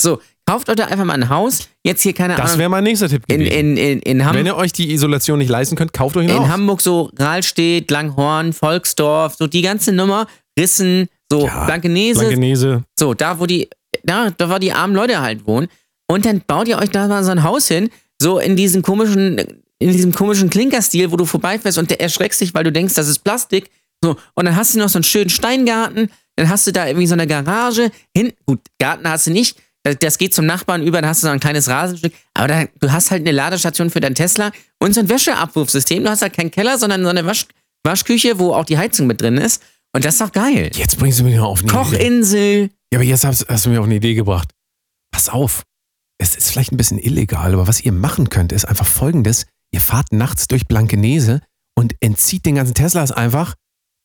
So, kauft euch doch einfach mal ein Haus. Jetzt hier, keine Das Ahnung, wäre mein nächster Tipp in, gewesen. in, in, in, Ham Wenn ihr euch die Isolation nicht leisten könnt, kauft euch ein in Haus. Hamburg so Rahlstedt, Langhorn, Volksdorf, so die ganze Nummer, Rissen, so Ja, Blankenese, Blankenese. so da, wo die, da, da, wo die armen Leute halt wohnen. Und dann baut ihr euch da mal so ein Haus hin, so in diesem komischen, in diesem komischen Klinkerstil, wo du vorbeifährst und der erschreckst dich, weil du denkst, das ist Plastik. So, und dann hast du noch so einen schönen Steingarten, dann hast du da irgendwie so eine Garage. Hin, gut, Garten hast du nicht. Das- geht zum Nachbarn über, dann hast du so ein kleines Rasenstück. Aber da, du hast halt eine Ladestation für dein Tesla und so ein Wäscheabwurfsystem. Du hast halt keinen Keller, sondern so eine Wasch, Waschküche, wo auch die Heizung mit drin ist. Und das ist doch geil. Jetzt bringst du mich noch auf eine Idee. Kochinsel. Ja, aber jetzt hast, hast du mir auf eine Idee gebracht. Pass auf. Es ist vielleicht ein bisschen illegal, aber was ihr machen könnt, ist einfach folgendes. Ihr fahrt nachts durch Blankenese und entzieht den ganzen Teslas einfach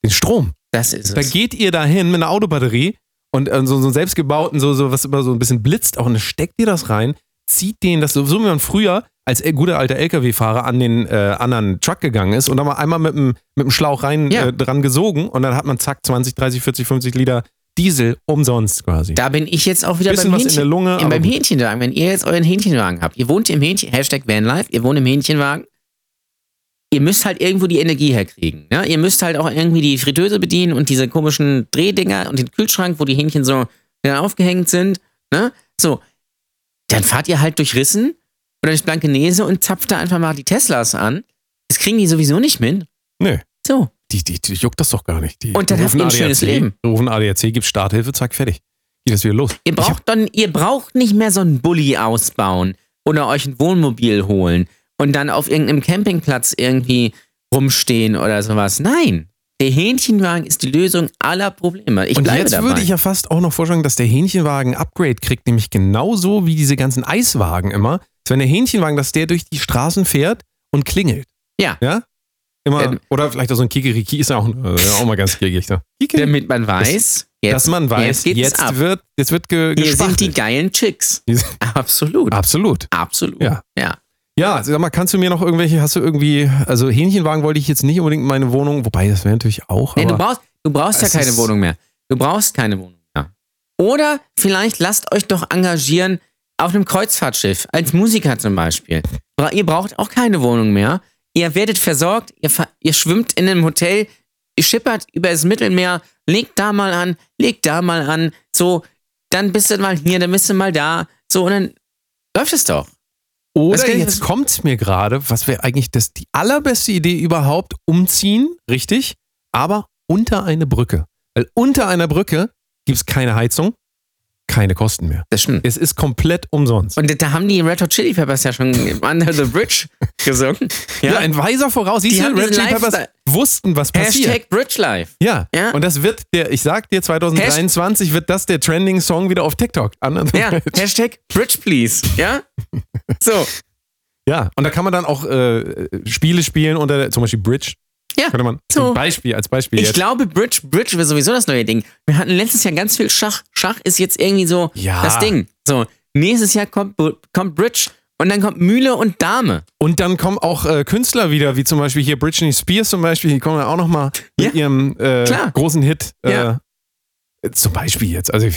den Strom. Das ist Da es. geht ihr dahin mit einer Autobatterie und äh, so, so einen selbstgebauten, so, so was immer so ein bisschen blitzt auch und dann steckt ihr das rein, zieht den, das so, so wie man früher als guter alter LKW-Fahrer an den äh, anderen Truck gegangen ist und dann mal einmal mit dem, mit dem Schlauch rein Ja. äh, dran gesogen und dann hat man zack 20, 30, 40, 50 Liter Diesel umsonst quasi. Da bin ich jetzt auch wieder Bisschen beim was in Hähnchen. der Lunge, in, beim gut. Hähnchenwagen. Wenn ihr jetzt euren Hähnchenwagen habt, ihr wohnt im Hähnchen, Hashtag Vanlife, ihr wohnt im Hähnchenwagen, ihr müsst halt irgendwo die Energie herkriegen. Ja? Ihr müsst halt auch irgendwie die Fritteuse bedienen und diese komischen Drehdinger und den Kühlschrank, wo die Hähnchen so aufgehängt sind. Ne? So, dann fahrt ihr halt durch Rissen oder durch Blankenese und zapft da einfach mal die Teslas an. Das kriegen die sowieso nicht mit. Nö. So, Die, die, die juckt das doch gar nicht. Die Und dann habt rufen ihr ein schönes ADAC, Leben. Rufen ADAC, gibt Starthilfe, zack, fertig. Geht das wieder los. Ihr Ich hab- braucht, dann, ihr braucht nicht mehr so einen Bulli ausbauen oder euch ein Wohnmobil holen und dann auf irgendeinem Campingplatz irgendwie rumstehen oder sowas. Nein, der Hähnchenwagen ist die Lösung aller Probleme. Ich und jetzt dabei. würde ich ja fast auch noch vorschlagen, dass der Hähnchenwagen ein Upgrade kriegt, nämlich genauso wie diese ganzen Eiswagen immer. Dass wenn der Hähnchenwagen, dass der durch die Straßen fährt und klingelt. Ja. Ja? Immer, Ähm, oder vielleicht auch so ein Kikeriki ist auch, äh, auch mal ganz kickig. Ne? Damit man weiß, jetzt, Dass man weiß, jetzt, ab. wird, jetzt wird ge Hier sind gespachtelt. die geilen Chicks. Absolut. Absolut. Absolut. Ja. ja. Ja, sag mal, kannst du mir noch irgendwelche, hast du irgendwie, also Hähnchenwagen wollte ich jetzt nicht unbedingt in meine Wohnung, wobei das wäre natürlich auch. Nee, du brauchst, du brauchst ja keine ist- Wohnung mehr. Du brauchst keine Wohnung mehr. Oder vielleicht lasst euch doch engagieren auf einem Kreuzfahrtschiff, als Musiker zum Beispiel. Bra- Ihr braucht auch keine Wohnung mehr. Ihr werdet versorgt, ihr, ihr schwimmt in einem Hotel, ihr schippert über das Mittelmeer, legt da mal an, legt da mal an, so, dann bist du mal hier, dann bist du mal da, so, und dann läuft es doch. Oder jetzt kommt's mir gerade, was wäre eigentlich das, die allerbeste Idee überhaupt, umziehen, richtig, aber unter eine Brücke. Weil unter einer Brücke gibt's keine Heizung, keine Kosten mehr. Das stimmt. Es ist komplett umsonst. Und da haben die Red Hot Chili Peppers ja schon Under the Bridge gesungen. Ja, ein weiser Voraus. Siehst Die du, Red Chili Peppers wussten, was passiert. Hashtag Bridge Life. Ja. Ja. und das wird der, ich sag dir, 2023 wird das der Trending-Song wieder auf TikTok. Under the Ja, Bridge. Hashtag Bridge Please. Ja? So. ja, und da kann man dann auch äh, Spiele spielen unter zum Beispiel Bridge. Ja. Könnte man So. zum Beispiel, als Beispiel Ich jetzt. glaube, Bridge, Bridge wäre sowieso das neue Ding. Wir hatten letztes Jahr ganz viel Schach. Schach ist jetzt irgendwie so Ja. das Ding. So, nächstes Jahr kommt, kommt Bridge und dann kommt Mühle und Dame. Und dann kommen auch äh, Künstler wieder, wie zum Beispiel hier Britney Spears zum Beispiel, die kommen ja auch nochmal mit Ja, ihrem äh, großen Hit. Äh, Ja. Zum Beispiel jetzt. Also ich,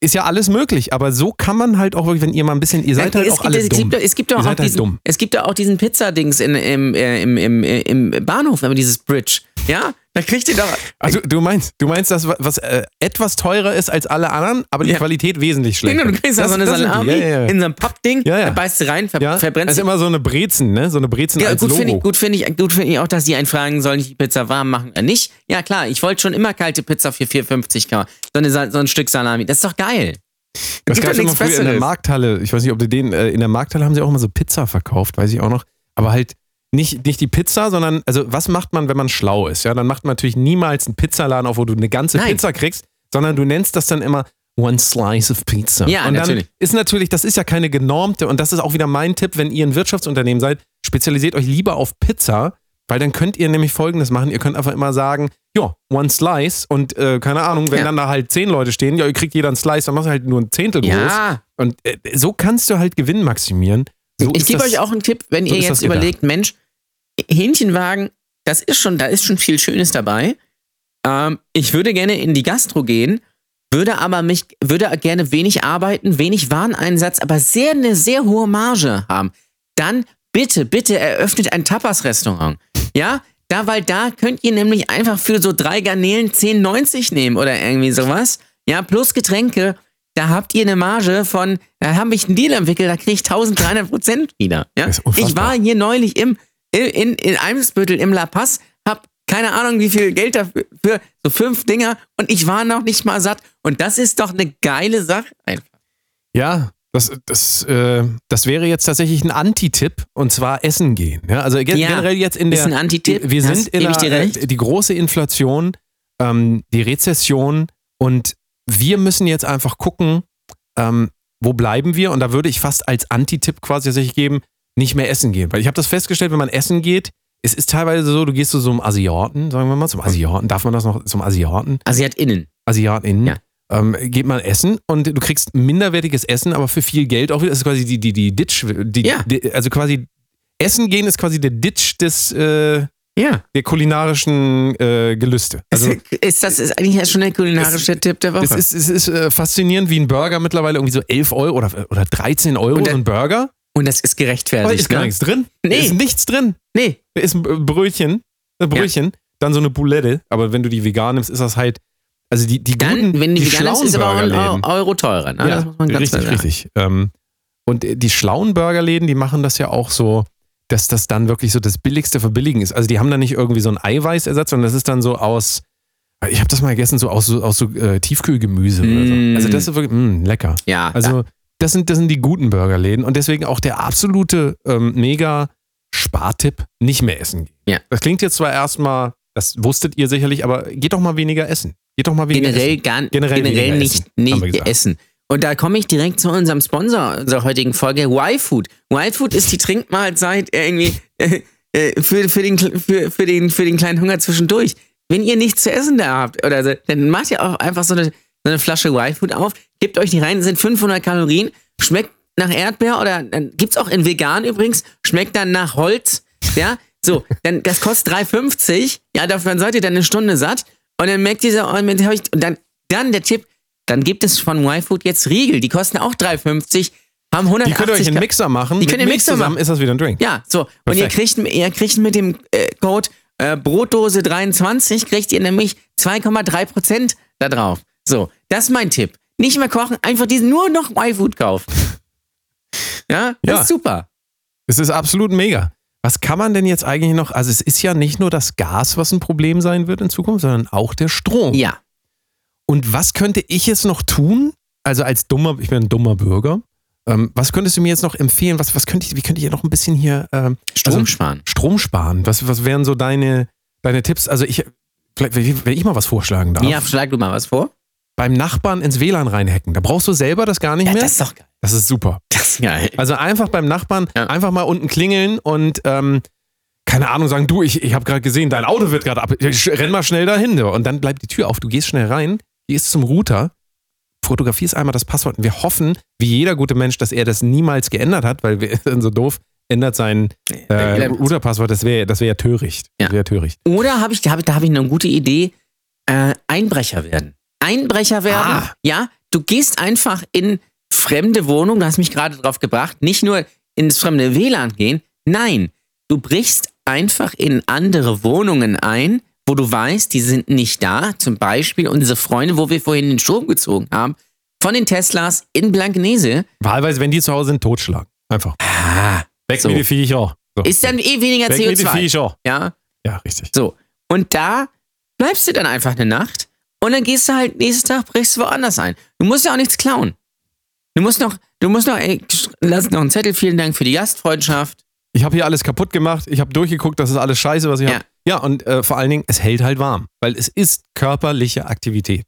ist ja alles möglich, aber so kann man halt auch wirklich, wenn ihr mal ein bisschen, ihr seid halt es, auch gibt, alle es, dumm. gibt, doch- es gibt doch auch halt diesen, dumm. es gibt doch auch diesen Pizzadings in, im, äh, im, im, äh, im Bahnhof, aber dieses Bridge. Ja, da kriegt ihr doch. Also du meinst, du meinst das, was äh, etwas teurer ist als alle anderen, aber die Ja. Qualität wesentlich schlechter. Genau, du kriegst da Das- so eine das die. Salami Ja, ja, in so einem Pappding, Ja, beißt du rein, ver verbrennst das ist du. immer so eine Brezen, ne? So eine Brezen Ja, als gut Logo. finde ich, gut finde ich, gut finde ich auch, dass die einen fragen, soll ich die Pizza warm machen oder nicht? Ja, klar, ich wollte schon immer kalte Pizza für 4,50 K. So, eine, so ein Stück Salami. Das ist doch geil. Das gab doch immer früher in der. Markthalle. Ich weiß nicht, ob du den, äh, in der Markthalle haben sie auch immer so Pizza verkauft, weiß ich auch noch. Aber halt nicht, nicht die Pizza, sondern, also was macht man, wenn man schlau ist? Ja, dann macht man natürlich niemals einen Pizzaladen auf, wo du eine ganze Nein. Pizza kriegst, sondern du nennst das dann immer One Slice of Pizza. Ja, und dann natürlich. ist natürlich, das ist ja keine genormte, und das ist auch wieder mein Tipp, wenn ihr ein Wirtschaftsunternehmen seid, spezialisiert euch lieber auf Pizza, weil dann könnt ihr nämlich folgendes machen, ihr könnt einfach immer sagen, ja, one slice und äh, keine Ahnung, wenn Ja. dann da halt zehn Leute stehen, ja, ihr kriegt jeder einen Slice, dann machst du halt nur ein Zehntel groß. Ja, Und äh, so kannst du halt Gewinn maximieren. So ich gebe euch auch einen Tipp, wenn so ihr jetzt gedacht. überlegt, Mensch, Hähnchenwagen, das ist schon, da ist schon viel Schönes dabei. Ähm, ich würde gerne in die Gastro gehen, würde aber mich, würde gerne wenig arbeiten, wenig Wareneinsatz, aber sehr eine sehr hohe Marge haben. Dann bitte, bitte eröffnet ein Tapas-Restaurant. Ja, da, weil da könnt ihr nämlich einfach für so drei Garnelen 10,90 nehmen oder irgendwie sowas. Ja, plus Getränke. Da habt ihr eine Marge von, da habe ich einen Deal entwickelt, da kriege ich 1300 Prozent wieder. Ja? Ich war hier neulich im, in, in, in Eimsbüttel im La Paz, hab keine Ahnung, wie viel Geld dafür, für so fünf Dinger und ich war noch nicht mal satt. Und das ist doch eine geile Sache einfach. Ja, das, das, äh, das wäre jetzt tatsächlich ein Anti-Tipp und zwar essen gehen. Ja, also ge Ja, generell jetzt in der. ist ein Anti-Tipp. Wir sind in der, äh, die große Inflation, ähm, die Rezession und wir müssen jetzt einfach gucken, ähm, wo bleiben wir? Und da würde ich fast als Anti-Tipp quasi tatsächlich geben, nicht mehr essen gehen. Weil ich habe das festgestellt, wenn man essen geht, es ist teilweise so, du gehst zu so einem Asiaten, sagen wir mal, zum Asiaten, darf man das noch, zum Asiaten? Also sie hat innen. AsiatInnen, Ja. ähm, geht man essen und du kriegst minderwertiges Essen, aber für viel Geld auch wieder. Das ist quasi die, die, die Ditch, die, Ja. die, also quasi Essen gehen ist quasi der Ditch des, äh, Ja. der kulinarischen äh, Gelüste. Also ist das ist eigentlich schon der kulinarische Tipp der Woche? es ist, es ist äh, faszinierend, wie ein Burger mittlerweile irgendwie so 11 Euro oder, oder 13 Euro, Und der- so ein Burger. und das ist Aber gerechtfertigt. ist gar ne? nichts drin. Nee. Ist nichts drin. Nee. Da ist ein Brötchen, ein Brötchen, dann so eine Boulette, aber wenn du die vegan nimmst, ist das halt, also die, die Dann, guten, wenn die, die vegan ist, ist aber auch ein Euro teurer. Ne? Ja, das muss man ganz richtig, richtig. Ähm, und die schlauen Burgerläden, die machen das ja auch so, dass das dann wirklich so das billigste Verbilligen ist. Also die haben da nicht irgendwie so einen Eiweißersatz, sondern das ist dann so aus, ich habe das mal gegessen, so aus so, aus so äh, Tiefkühlgemüse oder Mm. so. Also das ist wirklich, mh, lecker. Ja, Also das sind, das sind die guten Burgerläden und deswegen auch der absolute ähm, mega Spartipp, nicht mehr essen gehen. Ja. Das klingt jetzt zwar erstmal, das wusstet ihr sicherlich, aber geht doch mal weniger essen. Geht doch mal weniger generell, essen. gar, Generell generell, weniger nicht, essen, nicht essen. Und da komme ich direkt zu unserem Sponsor unserer heutigen Folge, Y-Food. Y-Food ist die Trinkmahlzeit irgendwie äh, äh, für, für, den, für, für, den, für den kleinen Hunger zwischendurch. Wenn ihr nichts zu essen da habt, oder so, dann macht ihr auch einfach so eine, so eine Flasche Y-Food auf, gebt euch die rein, sind 500 Kalorien, schmeckt nach Erdbeer oder dann gibt's auch in vegan übrigens, schmeckt dann nach Holz, ja, so, dann, das kostet 3,50, ja, dafür seid ihr dann eine Stunde satt und dann merkt ihr, so, ich- und dann, dann der Tipp, dann gibt es von Y-Food jetzt Riegel, die kosten auch 3,50, haben 180 Die könnt ihr euch einen Mixer machen. Die könnt ihr Mixer zusammen machen. ist das wieder ein Drink. Ja, so. Und ihr Perfekt. kriegt, ihr kriegt mit dem äh, Code äh, Brotdose 23 kriegt ihr nämlich 2,3 Prozent da drauf. So, das ist mein Tipp. Nicht mehr kochen, einfach diesen nur noch Y-Food kaufen. Ja, das Ja. ist super. Es ist absolut mega. Was kann man denn jetzt eigentlich noch? Also, es ist ja nicht nur das Gas, was ein Problem sein wird in Zukunft, sondern auch der Strom. Ja. Und was könnte ich jetzt noch tun? Also, als dummer, ich bin ein dummer Bürger. Ähm, was könntest du mir jetzt noch empfehlen? Was, was könnte ich, wie könnte ich hier noch ein bisschen hier ähm, Strom also, sparen. Strom sparen? Was, was wären so deine, deine Tipps? Also, ich, vielleicht, wenn ich mal was vorschlagen darf. Ja, schlag du mal was vor. Beim Nachbarn ins WLAN reinhacken. Da brauchst du selber das gar nicht Ja, mehr. das ist doch geil. das ist super. Das ist geil. Also einfach beim Nachbarn Ja. einfach mal unten klingeln und ähm, keine Ahnung sagen, du, ich, ich habe gerade gesehen, dein Auto wird gerade ab. Renn mal schnell dahin. Und dann bleibt die Tür auf. Du gehst schnell rein, gehst zum Router, fotografierst einmal das Passwort. Und wir hoffen, wie jeder gute Mensch, dass er das niemals geändert hat, weil wir sind so doof, ändert sein äh, Router-Passwort. Das wäre das wär ja töricht. Ja. wäre töricht. Oder habe ich, da habe ich, da hab ich eine gute Idee. Äh, Einbrecher werden. Einbrecher werden. Ah. Ja, du gehst einfach in fremde Wohnungen, du hast mich gerade drauf gebracht, nicht nur ins fremde WLAN gehen, nein, du brichst einfach in andere Wohnungen ein, wo du weißt, die sind nicht da. Zum Beispiel unsere Freunde, wo wir vorhin den Strom gezogen haben, von den Teslas in Blankenese. Wahlweise, wenn die zu Hause sind, totschlagen. Einfach. Ah, Weg So. mit den Viecher. So. ist dann eh weniger Weg mit den CO2. Viecher. Ja, Ja, richtig. So. Und da bleibst du dann einfach eine Nacht und dann gehst du halt nächsten Tag, brichst du woanders ein. Du musst ja auch nichts klauen. Du musst noch, du musst noch, ey, lass noch einen Zettel, vielen Dank für die Gastfreundschaft. Ich habe hier alles kaputt gemacht. Ich habe durchgeguckt, das ist alles scheiße, was ich Ja. habe. Ja, und äh, vor allen Dingen, es hält halt warm, weil es ist körperliche Aktivität.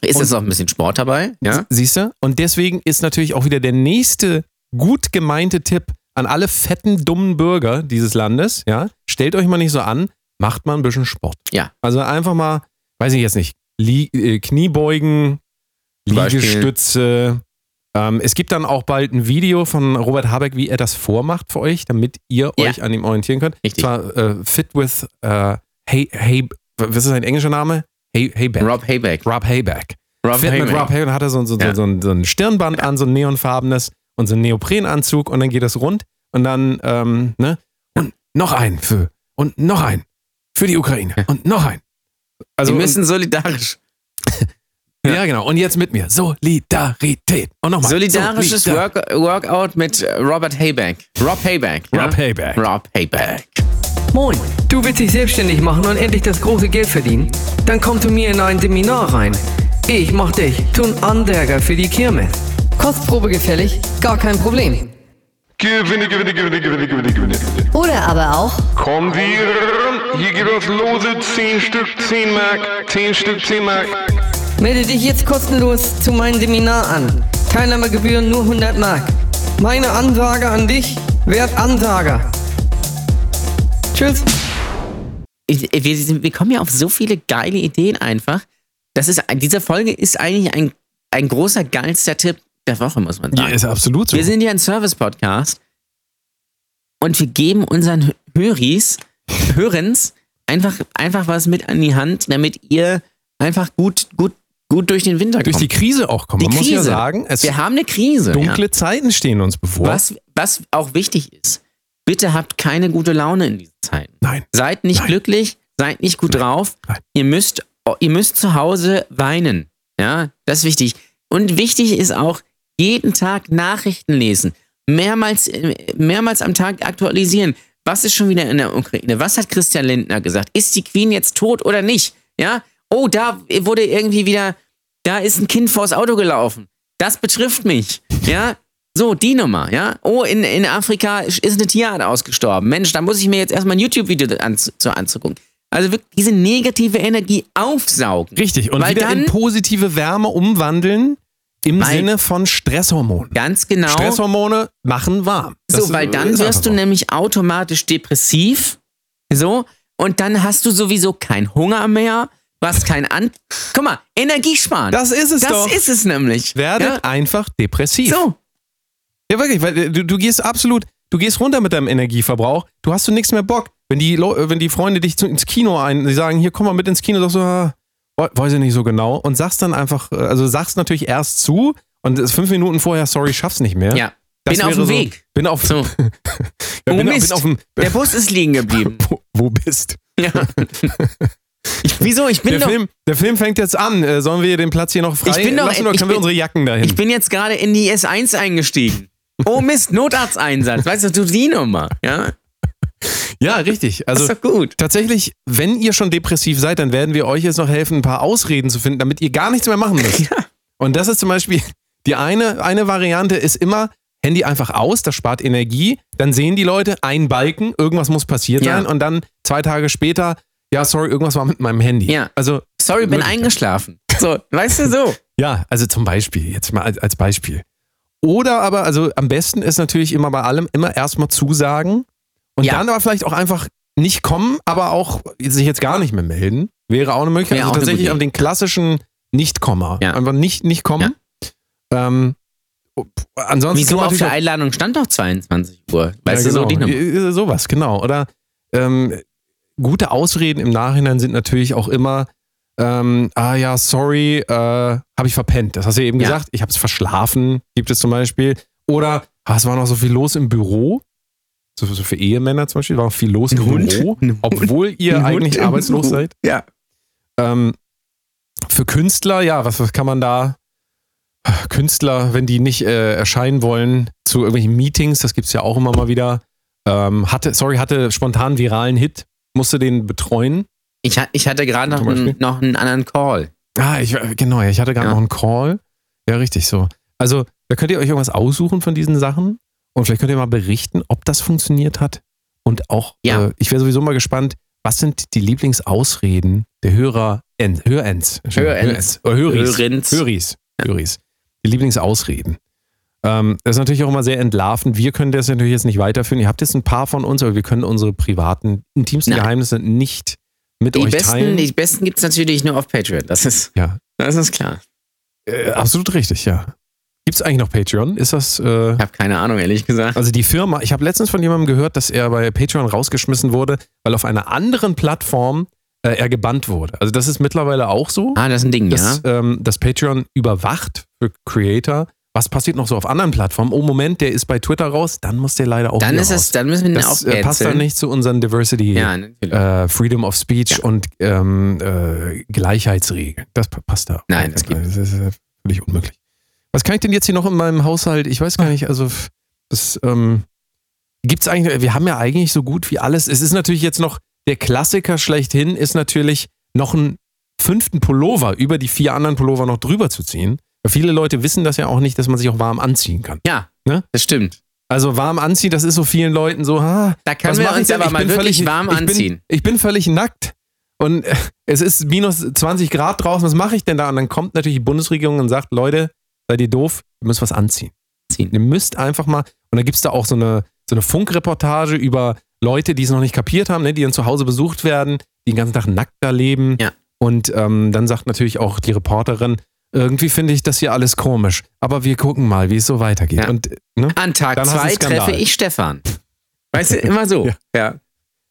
Ist jetzt auch ein bisschen Sport dabei? Ja. Siehst du? Und deswegen ist natürlich auch wieder der nächste gut gemeinte Tipp an alle fetten, dummen Bürger dieses Landes, ja, stellt euch mal nicht so an, macht mal ein bisschen Sport. Ja. Also einfach mal, weiß ich jetzt nicht, Lie äh, Kniebeugen. Liegestütze. Ähm, es gibt dann auch bald ein Video von Robert Habeck, wie er das vormacht für euch, damit ihr Ja. euch an ihm orientieren könnt. Richtig. Zwar äh, Fit with äh, Hey, Hey, was ist sein englischer Name? Hey, Hayback. Rob Hayback. Rob Hayback. Rob Fit mit Hayback. Rob Hayback hat er so, so, Ja. so, ein, so ein Stirnband an, so ein neonfarbenes und so ein Neoprenanzug und dann geht das rund und dann, ähm, ne? Und noch ein für, und noch ein für die Ukraine und noch ein. Also, Sie müssen solidarisch. Und, ja, genau. Und jetzt mit mir. Solidarität. Und nochmal. Solidarisches Solidar- Work, Workout mit Robert Hayback. Rob Hayback. ja? Rob Hayback. Rob Hayback. Moin, du willst dich selbstständig machen und endlich das große Geld verdienen? Dann komm zu mir in ein Seminar rein. Ich mach dich zum Anderger für die Kirmes. Kostprobe gefällig? Gar kein Problem. Gewinne, gewinne, gewinne, gewinne, gewinne, gewinne. Oder aber auch Kommen wir, hier geht das lose 10 Stück, 10 Mark, 10 Stück, 10 Mark. Melde dich jetzt kostenlos zu meinem Seminar an. Teilnahmegebühren nur 100 Mark. Meine Ansage an dich, werd Ansager. Tschüss. Ich, wir, wir kommen ja auf so viele geile Ideen einfach. Das ist, diese Folge ist eigentlich ein, ein großer, geilster Tipp der Woche, muss man Ja, sagen. ist absolut so. wir sind ja ein Service-Podcast und wir geben unseren Höris, Hörens einfach, einfach was mit an die Hand, damit ihr einfach gut, gut, gut durch den Winter kommt. Durch die Krise auch kommen. Die Man muss ja Krise. sagen, es wir haben eine Krise. dunkle ja. Zeiten stehen uns bevor. Was, was auch wichtig ist, bitte habt keine gute Laune in diesen Zeiten. Nein. Seid nicht Nein. glücklich, seid nicht gut drauf. Nein. Ihr müsst, ihr müsst zu Hause weinen. Ja, das ist wichtig. Und wichtig ist auch, jeden Tag Nachrichten lesen. Mehrmals, mehrmals am Tag aktualisieren. Was ist schon wieder in der Ukraine? Was hat Christian Lindner gesagt? Ist die Queen jetzt tot oder nicht? Ja? Oh, da wurde irgendwie wieder, da ist ein Kind vors Auto gelaufen. Das betrifft mich. Ja? So, die Nummer, ja? Oh, in, in Afrika ist eine Tierart ausgestorben. Mensch, da muss ich mir jetzt erstmal ein YouTube-Video anzu, zu anzugucken. Also wirklich diese negative Energie aufsaugen. Richtig. Und Weil wieder dann, in positive Wärme umwandeln im Sinne von Stresshormonen. ganz genau. Stresshormone machen warm. Das So, weil ist- dann ist wirst du so. nämlich automatisch depressiv. So, und dann hast du sowieso keinen Hunger mehr. Du hast keinen An. Guck mal, Energie sparen. Das ist es das doch. ist es nämlich. Werdet ja? einfach depressiv. So, Ja, wirklich, weil äh, du, du gehst absolut, du gehst runter mit deinem Energieverbrauch, du hast du nichts mehr Bock. Wenn die, wenn die Freunde dich zu, ins Kino ein, die sagen, hier komm mal mit ins Kino, sagst du, ah, we- weiß ich nicht so genau. Und sagst dann einfach, äh, also sagst natürlich erst zu und fünf Minuten vorher, sorry, schaff's nicht mehr. ja. Das bin auf dem so- Weg. Bin auf, So. ja, bin, bin auf dem, Der Bus ist liegen geblieben. wo, wo bist? ja. Ich, wieso? Ich bin Der doch. Film, der Film fängt jetzt an. Äh, sollen wir den Platz hier noch frei Ich bin doch- lassen oder können wir bin- unsere Jacken dahin? Ich bin jetzt gerade in die S1 eingestiegen. Oh Mist, Notarzteinsatz. Weißt du, du die Nummer. Ja, Ja, richtig. Also ist doch gut. tatsächlich, wenn ihr schon depressiv seid, dann werden wir euch jetzt noch helfen, ein paar Ausreden zu finden, damit ihr gar nichts mehr machen müsst. Ja. Und das ist zum Beispiel die eine, eine Variante ist immer Handy einfach aus, das spart Energie. Dann sehen die Leute ein Balken, irgendwas muss passiert Ja. sein und dann zwei Tage später, ja, sorry, irgendwas war mit meinem Handy. Ja. Also, Sorry, bin eingeschlafen. So, weißt du so. ja, also zum Beispiel, jetzt mal als, als Beispiel. Oder aber, also am besten ist natürlich immer bei allem immer erstmal zusagen und Ja. dann aber vielleicht auch einfach nicht kommen, aber auch sich jetzt gar nicht mehr melden. Wäre auch eine Möglichkeit. Wäre also tatsächlich an den klassischen Nicht-Komma. Ja. Einfach nicht, nicht kommen. Ähm, ansonsten Wieso auf der Einladung stand doch 22 Uhr? Weißt ja, du, so genau. die Nummer. Sowas, genau. Oder ähm, gute Ausreden im Nachhinein sind natürlich auch immer, ähm, ah ja, sorry, äh, habe ich verpennt. Das hast du ja eben Ja. gesagt. Ich habe es verschlafen, gibt es zum Beispiel. Oder ah, es war noch so viel los im Büro. So, so für Ehemänner zum Beispiel war noch viel los im Hund. Büro, obwohl ihr eigentlich arbeitslos seid. Ja. Ähm, für Künstler, ja, was, was kann man da? Künstler, wenn die nicht äh, erscheinen wollen zu irgendwelchen Meetings, das gibt es ja auch immer mal wieder. Ähm, hatte, sorry, hatte spontan viralen Hit, musste den betreuen. Ich, ich hatte gerade noch, einen- noch einen anderen Call. Ah, ich, genau, ja, ich hatte gerade Ja. noch einen Call. Ja, richtig so. Also, da könnt ihr euch irgendwas aussuchen von diesen Sachen und vielleicht könnt ihr mal berichten, ob das funktioniert hat. Und auch, Ja. äh, ich wäre sowieso mal gespannt, was sind die Lieblingsausreden der Hörer, Hörens, Hörens. Oder Höris. Hörens. Höris. Höris. Die Lieblingsausreden. Ähm, das ist natürlich auch immer sehr entlarvend. Wir können das natürlich jetzt nicht weiterführen. Ihr habt jetzt ein paar von uns, aber wir können unsere privaten, intimsten Nein. Geheimnisse nicht mit Die euch besten, teilen. die besten gibt es natürlich nur auf Patreon. Das ist, ja, das ist klar. äh, absolut richtig, ja. Gibt es eigentlich noch Patreon? Ist das, äh, Ich habe keine Ahnung, ehrlich gesagt. also die Firma, ich habe letztens von jemandem gehört, dass er bei Patreon rausgeschmissen wurde, weil auf einer anderen Plattform äh, er gebannt wurde. Also das ist mittlerweile auch so, Ah, das ist ein Ding, dass, ja. ähm, dass Patreon überwacht für Creator. Was passiert noch so auf anderen Plattformen? Oh, Moment, der ist bei Twitter raus, dann muss der leider auch Dann ist raus. es, dann müssen wir den das äh, passt dann nicht zu unseren Diversity, Ja, äh, Freedom of Speech Ja. und ähm, äh, Gleichheitsregeln. Das pa- passt da. Nein, das geht Das ist äh, völlig unmöglich. Was kann ich denn jetzt hier noch in meinem Haushalt? Ich weiß gar nicht, also das ähm, gibt's eigentlich, wir haben ja eigentlich so gut wie alles. Es ist natürlich jetzt noch, der Klassiker schlechthin ist natürlich noch einen fünften Pullover über die vier anderen Pullover noch drüber zu ziehen. Viele Leute wissen das ja auch nicht, dass man sich auch warm anziehen kann. ja, ne? das stimmt. Also warm anziehen, das ist so vielen Leuten so, ha, Da können wir uns aber mal wirklich völlig- warm ich anziehen. Bin, ich bin völlig nackt. Und es ist minus 20 Grad draußen, was mache ich denn da? Und dann kommt natürlich die Bundesregierung und sagt, Leute, seid ihr doof, ihr müsst was anziehen. Ziehen. Ihr müsst einfach mal, und da gibt es da auch so eine, so eine Funkreportage über Leute, die es noch nicht kapiert haben, ne, die dann zu Hause besucht werden, die den ganzen Tag nackt da leben. Ja. Und ähm, dann sagt natürlich auch die Reporterin, irgendwie finde ich das hier alles komisch, aber wir gucken mal, wie es so weitergeht. Ja. Und ne, An Tag Dann zwei treffe ich Stefan. Weißt du, immer so. Ja. ja.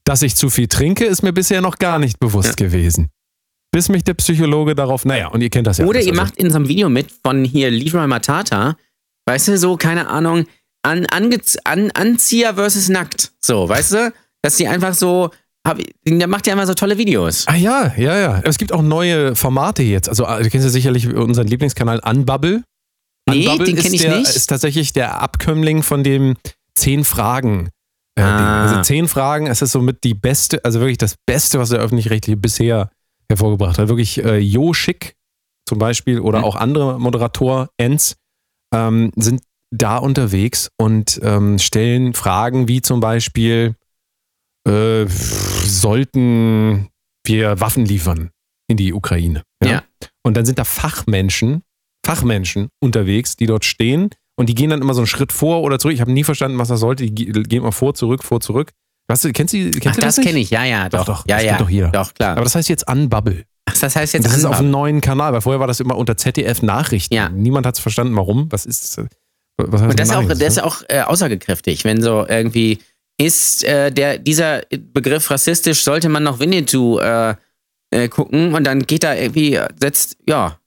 dass ich zu viel trinke, ist mir bisher noch gar nicht bewusst gewesen. Bis mich der Psychologe darauf, naja, und ihr kennt das ja. Oder alles, ihr also. macht in so einem Video mit von hier Leroy Matata, weißt du, so, keine Ahnung, an, ange, an, Anzieher versus nackt. So, weißt du? Dass die einfach so, hab, der macht ja immer so tolle Videos. Ah ja, ja, ja. Es gibt auch neue Formate jetzt. Also du kennst ja sicherlich unseren Lieblingskanal Unbubble. Nee, Unbubble den ist kenn ich der, nicht. ist tatsächlich der Abkömmling von dem zehn Fragen. Äh, Ah. Also zehn Fragen, es ist somit die beste, also wirklich das Beste, was der öffentlich-rechtliche bisher hervorgebracht hat. Wirklich äh, Jo Schick zum Beispiel oder Mhm. auch andere Moderator-Ends ähm, sind da unterwegs und ähm, stellen Fragen wie zum Beispiel, äh, sollten wir Waffen liefern in die Ukraine? Ja. Und dann sind da Fachmenschen, Fachmenschen unterwegs, die dort stehen und die gehen dann immer so einen Schritt vor oder zurück. Ich habe nie verstanden, was das sollte. Die ge- gehen mal vor, zurück, vor, zurück. Hast du, kennst du, kennst Ach, du das das, kenne ich, ja, ja, doch. Doch, doch, ja, das ja. doch jeder. Doch, klar. Aber das heißt jetzt Unbubble. Ach, das heißt Und jetzt das ist auf einem neuen Kanal, weil vorher war das immer unter ZDF Nachrichten. Ja. Niemand hat es verstanden, warum. Was ist das? Was heißt Und das ist auch, das ist auch äh, aussagekräftig, wenn so irgendwie ist äh, der, dieser Begriff rassistisch, sollte man noch Winnetou äh, äh, gucken und dann geht da irgendwie, setzt, ja,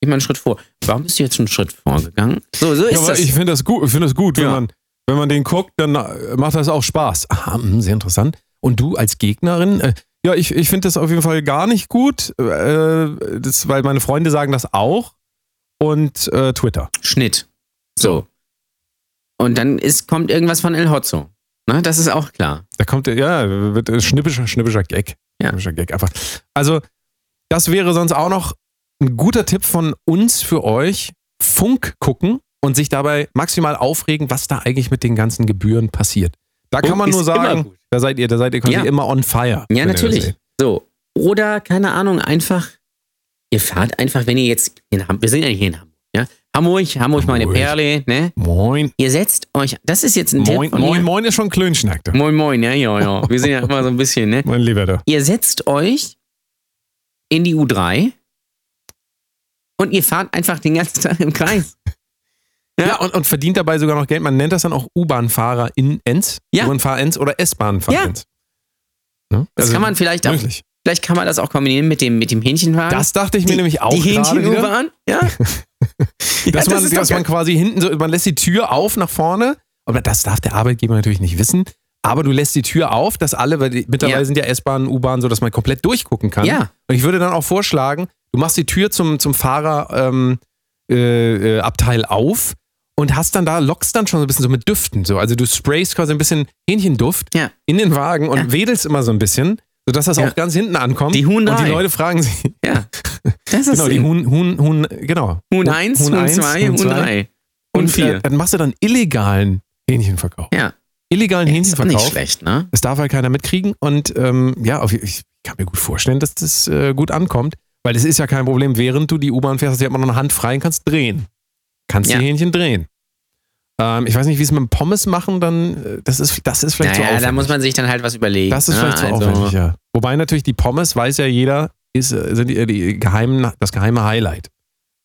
geht mal einen Schritt vor. Warum bist du jetzt einen Schritt vorgegangen? So, so ist Ja, aber das. ich finde das gut, ich finde das gut, wenn Ja. man, wenn man den guckt, dann äh, macht das auch Spaß. Aha, mh, sehr interessant. Und du als Gegnerin, äh, ja, ich, ich finde das auf jeden Fall gar nicht gut, äh, das, weil meine Freunde sagen das auch. Und Twitter. Schnitt. So. Und dann ist, kommt irgendwas von El Hotzo. Ne, das ist auch klar. Da kommt, ja, wird schnippischer, schnippischer Gag. Ja. Schnippischer Gag einfach. Also, das wäre sonst auch noch ein guter Tipp von uns für euch. Funk gucken und sich dabei maximal aufregen, was da eigentlich mit den ganzen Gebühren passiert. Da kann Funk man nur sagen, da seid ihr, da seid ihr quasi Ja. immer on fire. Ja, natürlich. So. Oder, keine Ahnung, einfach, ihr fahrt einfach, wenn ihr jetzt wir sind ja hier in Hamburg? Hamburg, Hamburg, meine Hamburg. Perle, ne? Moin. Ihr setzt euch, das ist jetzt ein Moin, Tipp von moin, mir. moin ist schon Klönschnack. du. Moin, moin, ja, ja, ja. Wir sind ja immer so ein bisschen, ne? Mein Lieber, da. Ihr setzt euch in die U3 und ihr fahrt einfach den ganzen Tag im Kreis. Ja, und, und verdient dabei sogar noch Geld. Man nennt das dann auch U-Bahn-Fahrer in Enz, Ja. U-Bahn-Fahrer Enz oder S-Bahn-Fahrer Ja. Enz. Ne? Das Also, kann man vielleicht auch. Vielleicht kann man das auch kombinieren mit dem, mit dem Hähnchenwagen. Das dachte ich mir die, nämlich auch Die. Hähnchen-U-Bahn, ja. ja. dass man, ist doch dass man quasi hinten so, man lässt die Tür auf nach vorne, aber das darf der Arbeitgeber natürlich nicht wissen. Aber du lässt die Tür auf, dass alle, weil die, mittlerweile Ja. sind ja S-Bahnen, U-Bahnen so, dass man komplett durchgucken kann. Ja. Und ich würde dann auch vorschlagen, du machst die Tür zum, zum Fahrerabteil ähm, äh, äh, auf und hast dann da, lockst dann schon so ein bisschen so mit Düften. So. Also du sprayst quasi ein bisschen Hähnchenduft Ja. in den Wagen und Ja. wedelst immer so ein bisschen, sodass das Ja. auch ganz hinten ankommt. Die Huhn Und die. Leute fragen sich, ja. Das ist genau, die. Huhn, Huhn, Huhn, genau. Huhn 1, Huhn 2, Huhn 3 und Und 4. äh, dann machst du dann illegalen Hähnchenverkauf. ja, Illegalen ist auch nicht Hähnchenverkauf. schlecht, ne? Das darf halt keiner mitkriegen. Und ähm, ja, ich kann mir gut vorstellen, dass das äh, gut ankommt. Weil es ist ja kein Problem, während du die U-Bahn fährst, hast du ja immer noch eine Hand frei und kannst drehen. Kannst Ja. die Hähnchen drehen. Ähm, ich weiß nicht, wie es mit Pommes machen, dann, äh, das ist, das ist vielleicht zu Naja, aufwendig. da muss man sich dann halt was überlegen. das ist ne? vielleicht zu Also, aufwendig, ja. Wobei natürlich die Pommes, weiß ja jeder, ist, äh, sind die, die geheimen, das geheime Highlight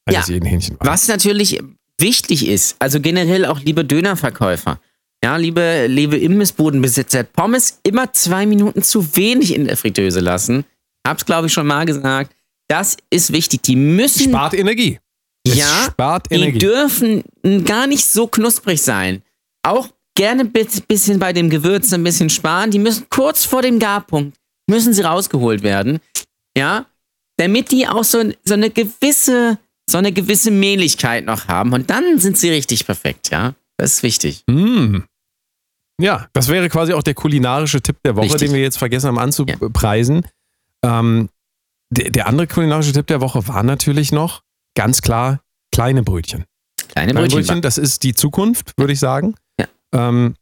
eines Ja. jeden Hähnchen. Was natürlich wichtig ist, also generell auch liebe Dönerverkäufer, ja, liebe, liebe Imbissbudenbesitzer, Pommes immer zwei Minuten zu wenig in der Fritteuse lassen. Hab's, glaube ich, schon mal gesagt. Das ist wichtig. Die müssen, Spart Energie. Es ja, spart die Energie. dürfen gar nicht so knusprig sein. Auch gerne ein bisschen bei dem Gewürz ein bisschen sparen. Die müssen kurz vor dem Garpunkt, müssen sie rausgeholt werden. Ja, damit die auch so, so eine gewisse, so eine gewisse Mehligkeit noch haben. Und dann sind sie richtig perfekt, ja. Das ist wichtig. Mm. Ja, das wäre quasi auch der kulinarische Tipp der Woche, Richtig. den wir jetzt vergessen haben anzupreisen. Ähm, der, der andere kulinarische Tipp der Woche war natürlich noch ganz klar kleine Brötchen. Kleine Kleine Brötchen. Brötchen, das ist die Zukunft, würde ich sagen. Ja. Ähm,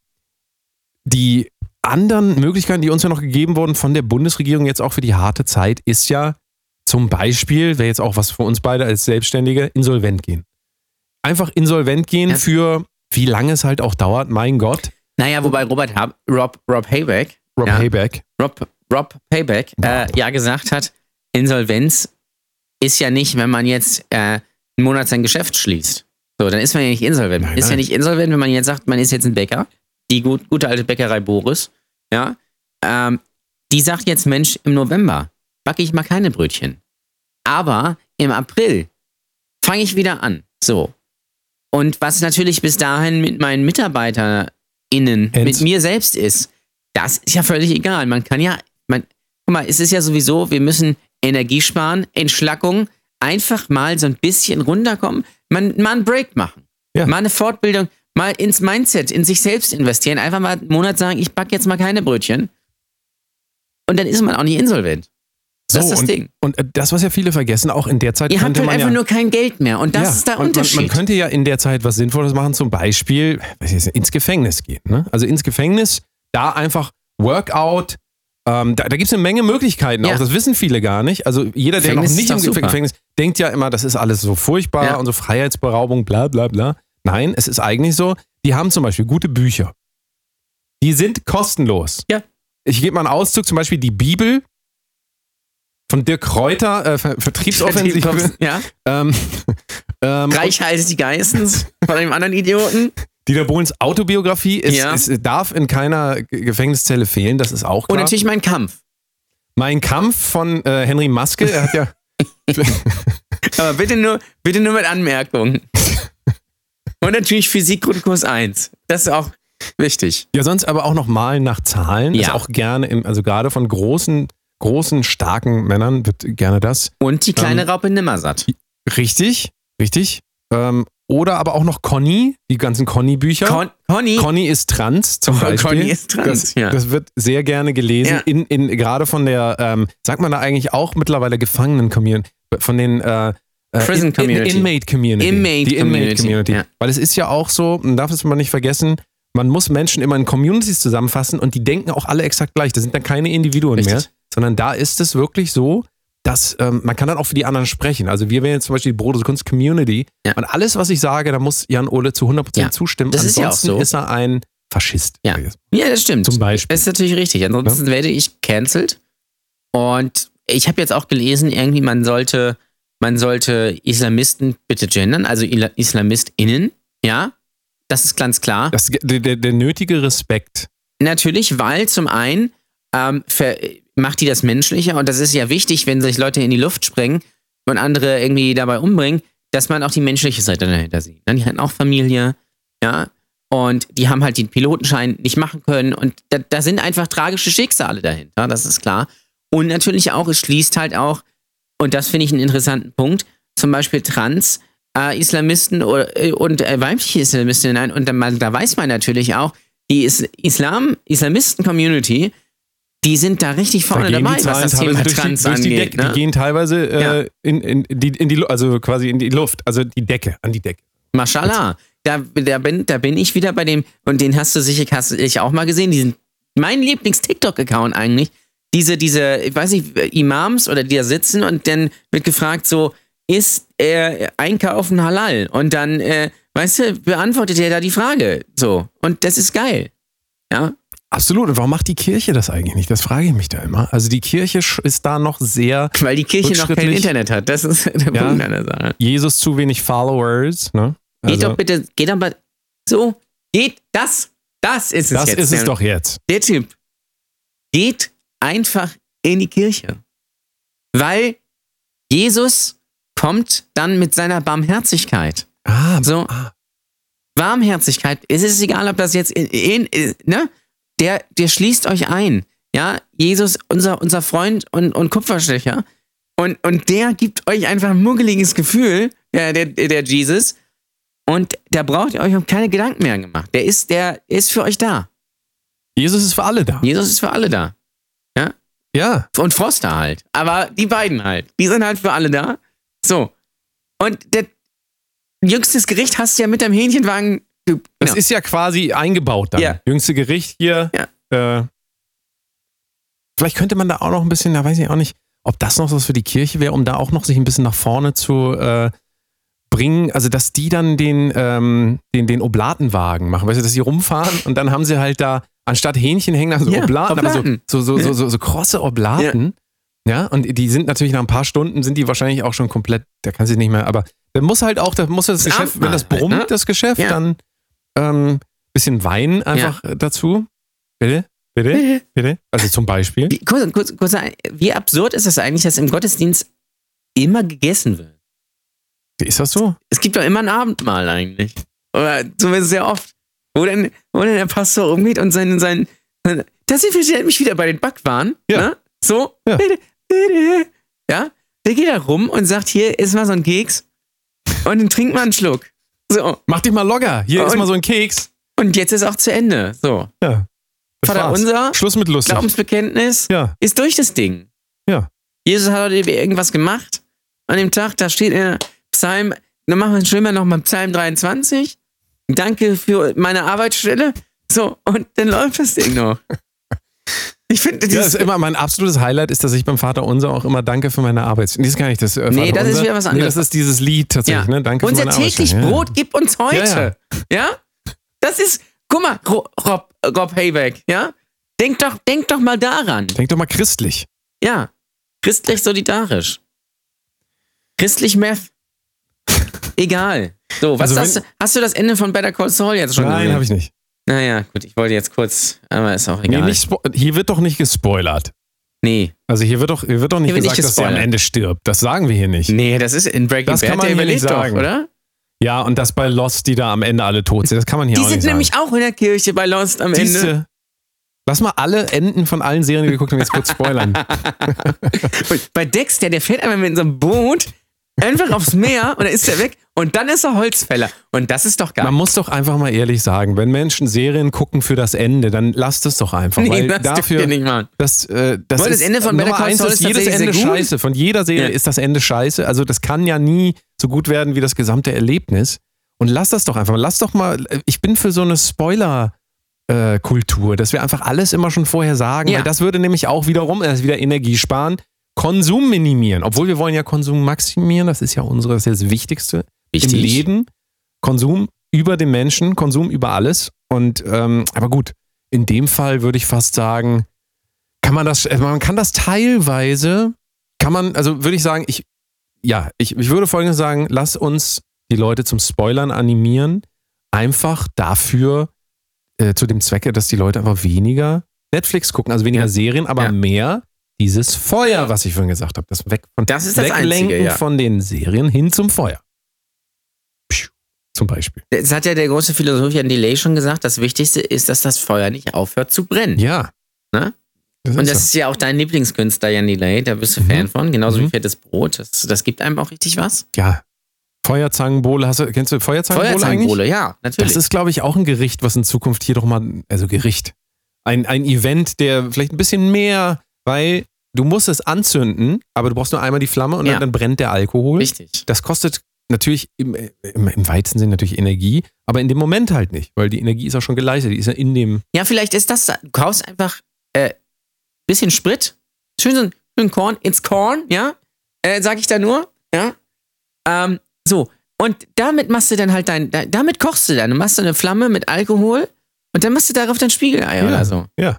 die anderen Möglichkeiten, die uns ja noch gegeben wurden von der Bundesregierung jetzt auch für die harte Zeit, ist ja zum Beispiel, wäre jetzt auch was für uns beide als Selbstständige, insolvent gehen. Einfach insolvent gehen Ja. für wie lange es halt auch dauert, mein Gott. Naja, wobei Robert Hab, Rob, Rob Hayback, Rob Ja. Hayback. Rob, Rob Payback äh, ja gesagt hat, Insolvenz ist ja nicht, wenn man jetzt äh, einen Monat sein Geschäft schließt. So, dann ist man ja nicht insolvent. Nein, ist ja nein. nicht insolvent, wenn man jetzt sagt, man ist jetzt ein Bäcker, die gut, gute alte Bäckerei Boris, ja, ähm, die sagt jetzt, Mensch, im November backe ich mal keine Brötchen. Aber im April fange ich wieder an. So. Und was natürlich bis dahin mit meinen MitarbeiterInnen, Enz. mit mir selbst ist, das ist ja völlig egal. Man kann ja, man, guck mal, es ist ja sowieso, wir müssen Energie sparen, Entschlackung, einfach mal so ein bisschen runterkommen, man, mal einen Break machen. Ja. Mal eine Fortbildung, mal ins Mindset, in sich selbst investieren, einfach mal einen Monat sagen, ich backe jetzt mal keine Brötchen. Und dann ist man auch nicht insolvent. Das ist das und, Ding. Und äh, das, was ja viele vergessen, auch in der Zeit Ihr habt halt einfach ja, nur kein Geld mehr. Und das ja, ist der Unterschied. Man, man könnte ja in der Zeit was Sinnvolles machen, zum Beispiel weiß ich ins Gefängnis gehen. Ne? Also ins Gefängnis, da einfach Workout. Ähm, da da gibt es eine Menge Möglichkeiten Ja. auch. Das wissen viele gar nicht. Also jeder, der Gefängnis noch nicht im super. Gefängnis denkt ja immer, das ist alles so furchtbar Ja. und so Freiheitsberaubung, bla bla bla. Nein, es ist eigentlich so, die haben zum Beispiel gute Bücher. Die sind kostenlos. Ja. Ich gebe mal einen Auszug, zum Beispiel die Bibel von Dirk Kräuter, äh, Ver Vertriebsoffensive. Ja, ähm, ähm, Reichhaltig die Geistens von einem anderen Idioten. Dieter Bohlens Autobiografie es, Ja. es darf in keiner Gefängniszelle fehlen, das ist auch Und klar. natürlich mein Kampf. mein Kampf von äh, Henry Maske, er hat ja Aber bitte nur, bitte nur mit Anmerkungen. Und natürlich Physik-Grundkurs 1. Das ist auch wichtig. ja sonst aber auch noch malen nach Zahlen, ist Ja. auch gerne im, also gerade von großen großen starken Männern wird gerne das Und die kleine Ähm, Raupe Nimmersatt. richtig, richtig. Ähm, oder aber auch noch Conny, die ganzen Conny-Bücher. Con Conny, Conny ist trans zum Oh, Beispiel. Conny ist trans, das, ja. das wird sehr gerne gelesen, Ja. in, in, gerade von der, ähm, sagt man da eigentlich auch mittlerweile Gefangenen-Community, von den äh, äh, Prison in, Community. In, Inmate Community. Inmate die Inmate Community, Community. ja. Weil es ist ja auch so, man darf es mal nicht vergessen, man muss Menschen immer in Communities zusammenfassen und die denken auch alle exakt gleich. Das sind dann keine Individuen Richtig. mehr, sondern da ist es wirklich so, dass ähm, man kann dann auch für die anderen sprechen. Also wir wären jetzt zum Beispiel die Brot Kunst Community Ja. und alles, was ich sage, da muss Jan Ole zu 100% Ja, zustimmen. das ist ja auch Ansonsten so. ist er ein Faschist. Ja. ja, das stimmt. Zum Beispiel. Das ist natürlich richtig. Ansonsten werde ich cancelled. Und ich habe jetzt auch gelesen, irgendwie man sollte, man sollte Islamisten bitte gendern, also IslamistInnen, ja. Das ist ganz klar. Das, der, der, der nötige Respekt. Natürlich, weil zum einen ähm, ver macht die das menschlicher und das ist ja wichtig, wenn sich Leute in die Luft sprengen und andere irgendwie dabei umbringen, dass man auch die menschliche Seite dahinter sieht. ne? Die hatten auch Familie, ja, und die haben halt den Pilotenschein nicht machen können und da, da sind einfach tragische Schicksale dahinter, das ist klar. Und natürlich auch, es schließt halt auch, und das finde ich einen interessanten Punkt, zum Beispiel Trans. Äh, Islamisten oder, äh, und äh, weibliche Islamistinnen ein. Und da, da weiß man natürlich auch, die Is Islam, Islamisten-Community, die sind da richtig vorne da dabei, die was das Thema Trans die, die angeht. Decke. ne? Die gehen teilweise äh, Ja. in, in, die, in die, also quasi in die Luft, also die Decke, an die Decke. Mashallah. Da, da, bin, da bin ich wieder bei dem, und den hast du sicher hast du auch mal gesehen, diesen, mein Lieblings-TikTok-Account eigentlich. Diese, diese, ich weiß nicht, Imams oder die da sitzen und dann wird gefragt, so, ist äh, Einkaufen halal? Und dann, äh, weißt du, beantwortet er da die Frage. So. Und das ist geil. Ja. Absolut. Und warum macht die Kirche das eigentlich nicht? Das frage ich mich da immer. Also die Kirche ist da noch sehr Weil die Kirche noch kein. Internet hat. Das ist der Ja. Punkt an der Sache. Jesus zu wenig Followers. Ne? Geht Also, doch bitte, geht doch mal so, geht das, das ist es das jetzt. ist es doch jetzt. der Typ geht einfach in die Kirche. Weil Jesus kommt dann mit seiner Barmherzigkeit. Ah, So. ah. Barmherzigkeit, es ist egal, ob das jetzt in, in, in ne? Der, der schließt euch ein. Ja, Jesus, unser, unser Freund und, und Kupferstecher. Und, und der gibt euch einfach ein muggeliges Gefühl, der, der, der Jesus. Und da braucht ihr euch um keine Gedanken mehr gemacht. Der ist, der ist für euch da. Jesus ist für alle da. Jesus ist für alle da. Ja. und Froster halt. Aber die beiden halt. Die sind halt für alle da. So. Und der jüngstes Gericht hast du ja mit deinem Hähnchenwagen. Das Genau. ist ja quasi eingebaut dann. Ja. Jüngste Gericht hier. Äh, vielleicht könnte man da auch noch ein bisschen, da weiß ich auch nicht, ob das noch was für die Kirche wäre, um da auch noch sich ein bisschen nach vorne zu äh, bringen. Also, dass die dann den, ähm, den, den Oblatenwagen machen. Weißt du, dass sie rumfahren und dann haben sie halt da, anstatt Hähnchen hängen da so Ja, Oblaten, aber Oblaten. so, so, so, so, so, so krosse Oblaten. Ja. und die sind natürlich nach ein paar Stunden, sind die wahrscheinlich auch schon komplett, da kann sie nicht mehr, aber da muss halt auch, da muss das Geschäft, wenn das halt, brummt, ne? das Geschäft, Ja. dann ähm, bisschen Wein einfach dazu. Bitte? Bitte? Bitte? Also zum Beispiel. Wie, kurz, kurz, kurz, wie absurd ist es eigentlich, dass im Gottesdienst immer gegessen wird? Ist das so? Es gibt doch immer ein Abendmahl eigentlich. Oder zumindest sehr oft. Wo denn, wo denn der Pastor rumgeht und sein, sein, sein da sind wir nämlich wieder bei den Backwaren. Ja. Ne? So. Ja. Bitte, bitte. Ja. Der geht da rum und sagt, hier ist mal so ein Keks. Und dann trinkt mal einen Schluck. So. Mach dich mal locker. Hier ist mal so ein Keks. Und jetzt ist auch zu Ende. So. Ja. Vater war's. unser, Schluss mit lustig. Glaubensbekenntnis Ja. ist durch das Ding. Ja. Jesus hat heute irgendwas gemacht an dem Tag, da steht in Psalm, dann machen wir es schlimmer nochmal Psalm 23. Danke für meine Arbeitsstelle. So, und dann läuft das Ding noch. Ich finde, Ja, das ist immer mein absolutes Highlight ist, dass ich beim Vater Unser auch immer Danke für meine Arbeit. Nee, das ist gar nicht das. Äh, Nee, das ist wieder was Nee, anderes. das ist dieses Lied tatsächlich, ja. ne? Danke Unser für meine täglich Arbeit. Brot gib uns heute. Ja, Das ist, guck mal, Ro- Rob, Rob Hayback, ja? Denk doch, denk doch mal daran. Denk doch mal christlich. Ja. Christlich solidarisch. Christlich Meth. Egal. So, was Also hast, du, hast du das Ende von Better Call Saul jetzt schon Nein, habe ich nicht. Naja, gut, ich wollte jetzt kurz, aber ist auch Nee, egal. nicht spo- hier wird doch nicht gespoilert. nee. Also hier wird doch, hier wird doch nicht Hier gesagt, nicht dass er am. Ende stirbt. Das sagen wir hier nicht. Nee, das ist in Breaking Das Bad, kann man der hier nicht überlebt doch, sagen. oder? Ja, und das bei Lost, die da am Ende alle tot sind. Das kann man hier Die auch sind nicht sagen. nämlich auch in der Kirche bei Lost am Ende. Siehste, Lass mal alle Enden von allen Serien, die wir geguckt haben, jetzt kurz spoilern. Bei Dexter, der fährt einmal mit so einem Boot einfach aufs Meer und dann ist er weg Und dann ist er Holzfäller. Und das ist doch geil. Man muss doch einfach mal ehrlich sagen, wenn Menschen Serien gucken für das Ende, dann lasst es doch einfach. Nee, weil das dafür, nicht machen. Das, äh, das, Weil das ist, Ende von Better Call Saul ist ist jedes Ende scheiße. Von jeder Serie Ja. ist das Ende scheiße. Also das kann ja nie so gut werden wie das gesamte Erlebnis. Und lass das doch einfach. Lass doch mal. Ich bin für so eine Spoiler. äh, Kultur, dass wir einfach alles immer schon vorher sagen, Ja. weil das würde nämlich auch wiederum, das ist wieder Energie sparen, Konsum minimieren. Obwohl wir wollen ja Konsum maximieren, das ist ja unsere, das ist ja das Wichtigste Wichtig. im Leben. Konsum über den Menschen, Konsum über alles. Und ähm, aber gut, in dem Fall würde ich fast sagen, kann man das, also man kann das teilweise, kann man, also würde ich sagen, ich, ja, ich, ich würde folgendes sagen, lass uns die Leute zum Spoilern animieren, einfach dafür, äh, zu dem Zwecke, dass die Leute einfach weniger Netflix gucken, also weniger Ja. Serien, aber Ja. mehr dieses Feuer, was ich vorhin gesagt habe, das weg von Das ist das Weglenken Einzige, ja. von den Serien hin zum Feuer. Zum Beispiel. Das hat ja der große Philosoph Jan Delay schon gesagt. Das Wichtigste ist, dass das Feuer nicht aufhört zu brennen. Ja. Ne? Das Und ist das so. ist ja auch dein Lieblingskünstler, Jan Delay. Da bist du Mhm. Fan von. Genauso Mhm. wie fettes Brot. Das, das gibt einem auch richtig was. ja. Feuerzangenbowle, hast du, kennst du Feuerzangenbowle eigentlich? Feuerzangenbowle, ja, natürlich. Das ist, glaube ich, auch ein Gericht, was in Zukunft hier doch mal, also Gericht, ein, ein Event, der vielleicht ein bisschen mehr, weil du musst es anzünden, aber du brauchst nur einmal die Flamme und Ja. dann, dann brennt der Alkohol. Richtig. Das kostet natürlich im, im, im weitesten Sinn natürlich Energie, aber in dem Moment halt nicht, weil die Energie ist ja schon geleistet, die ist ja in dem, Ja, vielleicht ist das. Du kaufst einfach äh, bisschen Sprit, schön so ein Korn, ins Korn, ja, äh, sag ich da nur, ja. Ähm, so, und damit machst du dann halt dein, da- damit kochst du dann. Du machst du eine Flamme mit Alkohol und dann machst du darauf dein Spiegelei Ja. oder so. ja.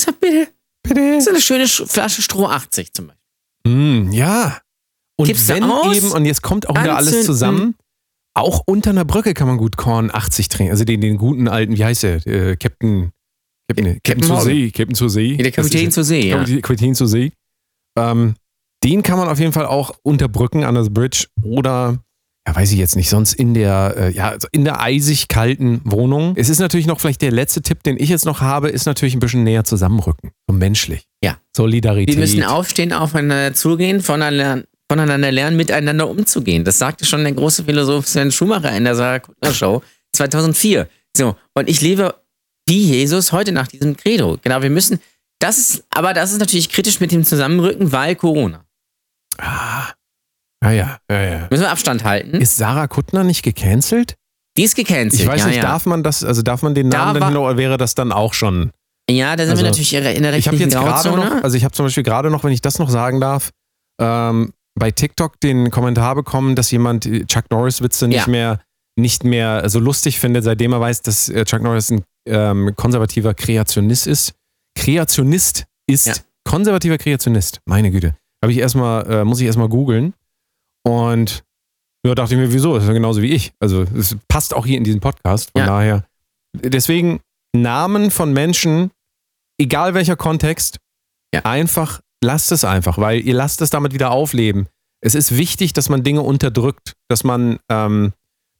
Sag bitte, Bitte. so eine schöne Sch Flasche Stroh 80 zum Beispiel. Mm, ja. Und du wenn aus, eben, und jetzt kommt auch wieder alles anzünden. zusammen, auch unter einer Brücke kann man gut Korn 80 trinken. Also den, den guten alten, wie heißt der? Äh, Captain, Captain, Captain, Captain zur. See. Captain zur See. Der Kapitän zur See, ja. Kapitän- zur See. Ähm, den kann man auf jeden Fall auch unterbrücken an das Bridge oder, ja, weiß ich jetzt nicht, sonst in der, äh, ja, in der eisig kalten Wohnung. Es ist natürlich noch vielleicht der letzte Tipp, den ich jetzt noch habe, ist natürlich ein bisschen näher zusammenrücken. So menschlich. Ja. Solidarität. Wir müssen aufstehen, aufeinander zugehen, voneinander, voneinander lernen, miteinander umzugehen. Das sagte schon der große Philosoph Sven Schumacher in der Sarah Kuttner Show 2004. So, und ich lebe wie Jesus heute nach diesem Credo. Genau, wir müssen, das ist, aber das ist natürlich kritisch mit dem Zusammenrücken, weil Corona. Ah. Ja, ja, ja, ja. Müssen wir Abstand halten. Ist Sarah Kuttner nicht gecancelt? Die ist gecancelt. Ich weiß ja, nicht, ja. darf man das, also darf man den Da Namen dann war- hin oder wäre das dann auch schon? ja, da sind Also, wir natürlich in der Ich habe rechtlichen jetzt gerade noch, also ich habe zum Beispiel gerade noch, wenn ich das noch sagen darf, ähm, bei TikTok den Kommentar bekommen, dass jemand Chuck Norris Witze nicht Ja. mehr nicht mehr so lustig findet, seitdem er weiß, dass äh, Chuck Norris ein ähm, konservativer Kreationist ist. Kreationist ist Ja. konservativer Kreationist. Meine Güte. Habe ich erstmal, äh, muss ich erstmal googeln. Und ja, dachte ich mir, wieso? Das ist ja genauso wie ich. Also es passt auch hier in diesen Podcast. Von Ja. daher. Deswegen Namen von Menschen, egal welcher Kontext, Ja. einfach lasst es einfach, weil ihr lasst es damit wieder aufleben. Es ist wichtig, dass man Dinge unterdrückt, dass man, ähm,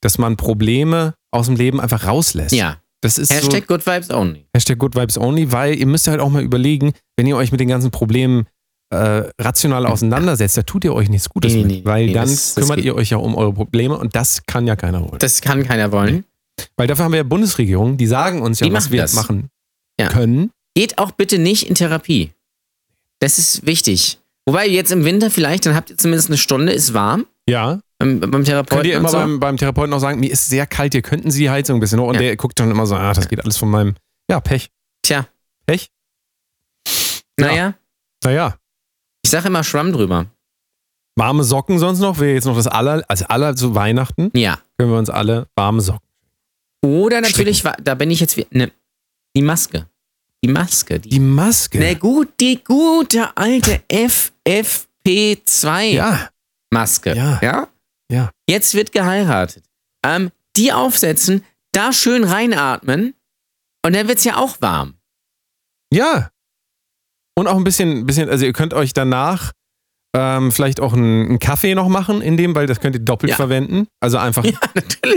dass man Probleme aus dem Leben einfach rauslässt. ja. Das ist Hashtag so, Good Vibes Only. Hashtag Good Vibes Only, weil ihr müsst halt auch mal überlegen, wenn ihr euch mit den ganzen Problemen äh, rational auseinandersetzt, da tut ihr euch nichts Gutes Nee, mit, nee, weil nee, dann das- das kümmert geht ihr euch ja um eure Probleme und das kann ja keiner wollen. Das kann keiner wollen. Weil dafür haben wir ja Bundesregierung, die sagen uns ja, Die was wir das. machen Ja. können. Geht auch bitte nicht in Therapie. Das ist wichtig. Wobei jetzt im Winter vielleicht, dann habt ihr zumindest eine Stunde, ist warm Ja, beim, beim Therapeuten. könnt ihr immer so. beim, beim Therapeuten auch sagen, mir ist sehr kalt, hier könnten Sie die Heizung ein bisschen hoch. Und Ja. der guckt dann immer so, ah, das geht alles von meinem, ja, Pech. Tja, Pech? naja, Naja, ich sage immer Schwamm drüber. warme Socken sonst noch, wäre jetzt noch das aller, also aller zu Weihnachten, Ja. können wir uns alle warme Socken. Oder natürlich, wa- da bin ich jetzt wie, ne, die Maske. Die Maske. Die, Die Maske. ne, gut, die gute alte FFP2-Maske. Ja. ja? Ja. Jetzt wird geheiratet. Ähm, die aufsetzen, da schön reinatmen und dann wird's ja auch warm. Ja. Und auch ein bisschen, bisschen, also ihr könnt euch danach ähm, vielleicht auch einen, einen Kaffee noch machen in dem, weil das könnt ihr doppelt Ja. verwenden. Also einfach Ja,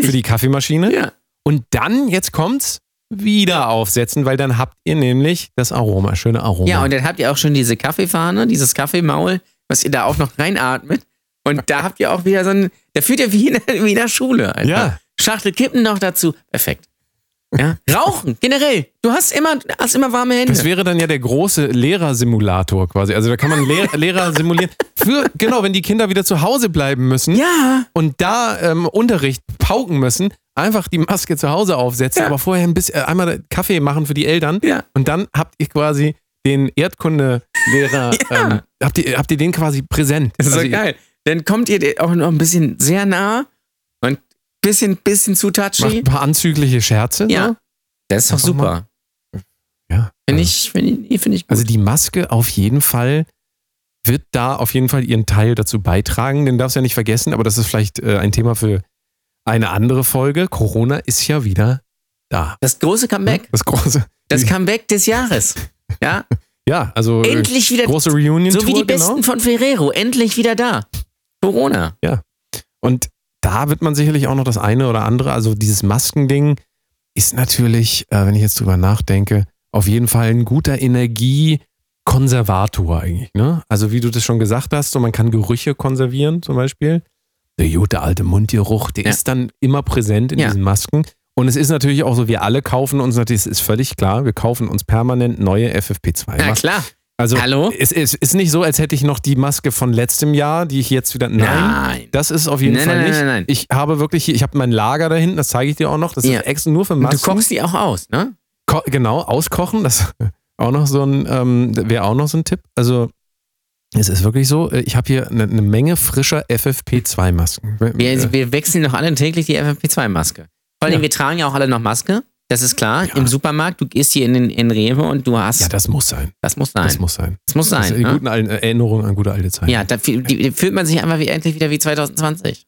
für die Kaffeemaschine. ja. Und dann, jetzt kommt's, wieder aufsetzen, weil dann habt ihr nämlich das Aroma, schöne Aroma. Ja, und dann habt ihr auch schon diese Kaffeefahne, dieses Kaffeemaul, was ihr da auch noch reinatmet. Und da habt ihr auch wieder so ein, da fühlt ihr wie in, der- wie in der Schule. Alter. Ja. Schachtel Kippen noch dazu. Perfekt. Ja. Rauchen, generell. Du hast immer, hast immer warme Hände. Das wäre dann ja der große Lehrersimulator quasi. Also da kann man Lehr Lehrer simulieren. Für, genau, wenn die Kinder wieder zu Hause bleiben müssen ja. und da ähm, Unterricht pauken müssen, einfach die Maske zu Hause aufsetzen, Ja. aber vorher ein bisschen, äh, einmal Kaffee machen für die Eltern. Ja. Und dann habt ihr quasi den Erdkundelehrer, Ja. ähm, habt, ihr, habt ihr den quasi präsent. Das ist Also geil. Dann kommt ihr auch noch ein bisschen sehr nah und bisschen, bisschen zu Macht touchy. ein paar anzügliche Scherze. Ja. So. Das ist doch Einfach mal. super. ja. Finde ich, finde ich, finde ich gut. Also die Maske auf jeden Fall wird da auf jeden Fall ihren Teil dazu beitragen. Den darfst du ja nicht vergessen, aber das ist vielleicht äh, ein Thema für eine andere Folge. Corona ist ja wieder da. das große Comeback. Das große. Das Comeback des Jahres. Ja. Ja, also äh, Endlich wieder. große Reunion So wie die Tour, Besten genau. von Ferrero. Endlich wieder da. Corona. Und da wird man sicherlich auch noch das eine oder andere, also dieses Maskending ist natürlich, äh, wenn ich jetzt drüber nachdenke, auf jeden Fall ein guter Energiekonservator eigentlich. Ne? Also wie du das schon gesagt hast, so man kann Gerüche konservieren zum Beispiel. Der gute alte Mundgeruch, der Ja. ist dann immer präsent in Ja. diesen Masken. Und es ist natürlich auch so, wir alle kaufen uns natürlich, es ist völlig klar, wir kaufen uns permanent neue Na FFP2-Masken. klar. Also Hallo? Es, es ist nicht so, als hätte ich noch die Maske von letztem Jahr, die ich jetzt wieder. Nein, Nein. das ist auf jeden Nein, Fall nein, nicht. nein, nein. Ich habe wirklich hier, ich habe mein Lager da hinten, das zeige ich dir auch noch. Das Ja. ist extra nur für Und Du Masken. kochst die auch aus, ne? Ko genau, auskochen, das auch noch so ein, ähm, wäre auch noch so ein Tipp. Also es ist wirklich so, äh, ich habe hier eine, eine Menge frischer FFP2-Masken. Wir, wir wechseln doch alle täglich die FFP2-Maske. Vor allem, Ja. wir tragen ja auch alle noch Maske. Das ist klar. Ja. Im Supermarkt, du gehst hier in, den- in Rewe und du hast. ja, das muss sein. das muss sein. Das muss sein. Das muss Das sein. ist die ne? guten alten Erinnerungen an gute alte Zeiten. Ja, da die, fühlt man sich einfach wie, endlich wieder wie 2020.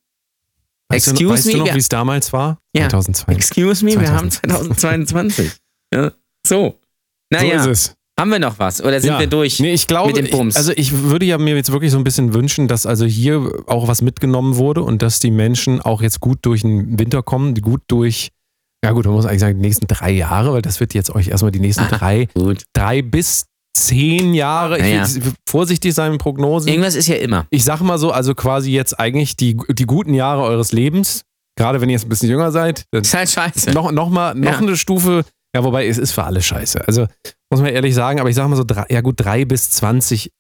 weißt excuse du, weißt me, du noch, wie es damals war? Ja. 2002. Excuse me, wir haben 2022. 2022. ja. So. So Naja, ist es. Haben wir noch was? Oder sind Ja. wir durch? Nee, ich glaube, mit dem Bums? Ich, also ich würde ja mir jetzt wirklich so ein bisschen wünschen, dass also hier auch was mitgenommen wurde und dass die Menschen auch jetzt gut durch den Winter kommen, gut durch, ja gut, man muss eigentlich sagen, die nächsten drei Jahre, weil das wird jetzt euch erstmal die nächsten Aha. drei, Gut. drei bis zehn Jahre, ich Ja, will vorsichtig sein mit Prognosen. Irgendwas ist ja immer. Ich sag mal so, also quasi jetzt eigentlich die, die guten Jahre eures Lebens, gerade wenn ihr jetzt ein bisschen jünger seid, dann Ist halt scheiße. noch, noch mal noch Ja. eine Stufe. Ja, wobei es ist für alle scheiße. Also muss man ehrlich sagen, aber ich sage mal so, drei, ja gut, drei bis 20,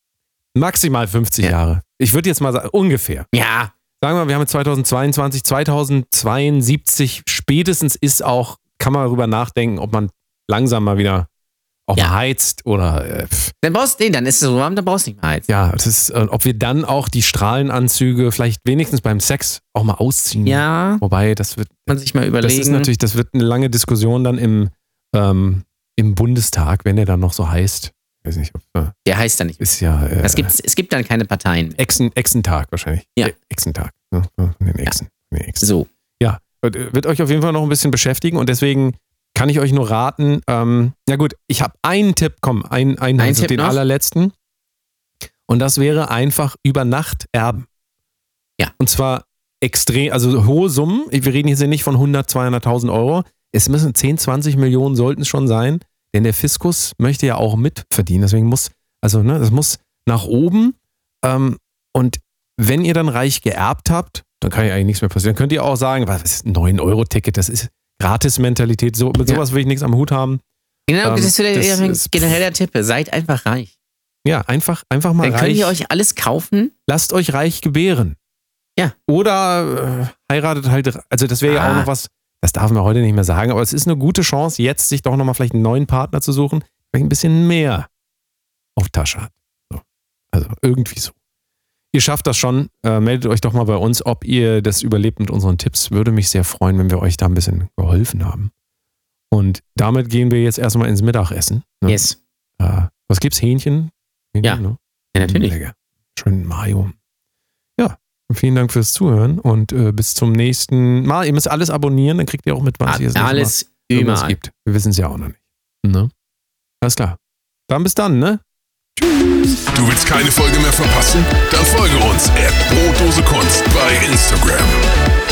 maximal 50 Ja. Jahre. Ich würde jetzt mal sagen, ungefähr. Ja, Sagen wir mal, wir haben jetzt 2022, 2072 spätestens ist auch, kann man darüber nachdenken, ob man langsam mal wieder auch Ja. heizt oder äh, dann brauchst du den, dann ist es so warm, dann brauchst du nicht mehr heizen. ja, das ist, äh, ob wir dann auch die Strahlenanzüge vielleicht wenigstens beim Sex auch mal ausziehen. Ja, Wobei, das wird man sich mal überlegen. Das ist natürlich, das wird eine lange Diskussion dann im, ähm, im Bundestag, wenn er dann noch so heißt. Weiß nicht, ob, äh, Der heißt dann nicht. ist ja äh, Es gibt, es gibt dann keine Parteien. Exen, Exentag wahrscheinlich. Ja. Exentag. Ne? Ja, Nee, Exen. Nee, Exen. So. Ja, wird, äh, wird euch auf jeden Fall noch ein bisschen beschäftigen und deswegen kann ich euch nur raten. Ähm, ja gut, ich habe einen Tipp, komm, einen, einen, Ein Tipp den noch? allerletzten. Und das wäre einfach über Nacht erben. Ja. Und zwar extrem, also hohe Summen. Wir reden hier nicht von 100, 200.000 Euro. Es müssen 10, 20 Millionen sollten es schon sein, denn der Fiskus möchte ja auch mitverdienen. Deswegen muss, also ne, das muss nach oben. Ähm, und wenn ihr dann reich geerbt habt, dann kann ja eigentlich nichts mehr passieren. Dann könnt ihr auch sagen, was ist ein 9-Euro-Ticket? Das ist Gratis-Mentalität. So, mit Ja. sowas will ich nichts am Hut haben. Genau, Ähm, das ist wieder das eher ist- generell der Tipp. Seid einfach reich. Ja, einfach, einfach mal Dann reich. könnt ihr euch alles kaufen. lasst euch reich gebären. Ja. Oder äh, heiratet halt, also das wäre ja auch Ah. noch was, das darf man heute nicht mehr sagen, aber es ist eine gute Chance, jetzt sich doch nochmal vielleicht einen neuen Partner zu suchen, vielleicht ein bisschen mehr auf Tasche hat. So. Also irgendwie so. Ihr schafft das schon. Äh, meldet euch doch mal bei uns, ob ihr das überlebt mit unseren Tipps. Würde mich sehr freuen, wenn wir euch da ein bisschen geholfen haben. Und damit gehen wir jetzt erstmal ins Mittagessen. Ne? Yes. Äh, was gibt's? Hähnchen? Hähnchen Ja. Ne? Ja, natürlich. Lecker. Schön Mayo. Vielen Dank fürs Zuhören und äh, bis zum nächsten Mal. Ihr müsst alles abonnieren, dann kriegt ihr auch mit, was Mal Alles überall. gibt. Wir wissen es ja auch noch nicht. Ne? Alles klar. Dann bis dann, ne? Du willst keine Folge mehr verpassen? Dann folge uns at Brotdose Kunst bei Instagram.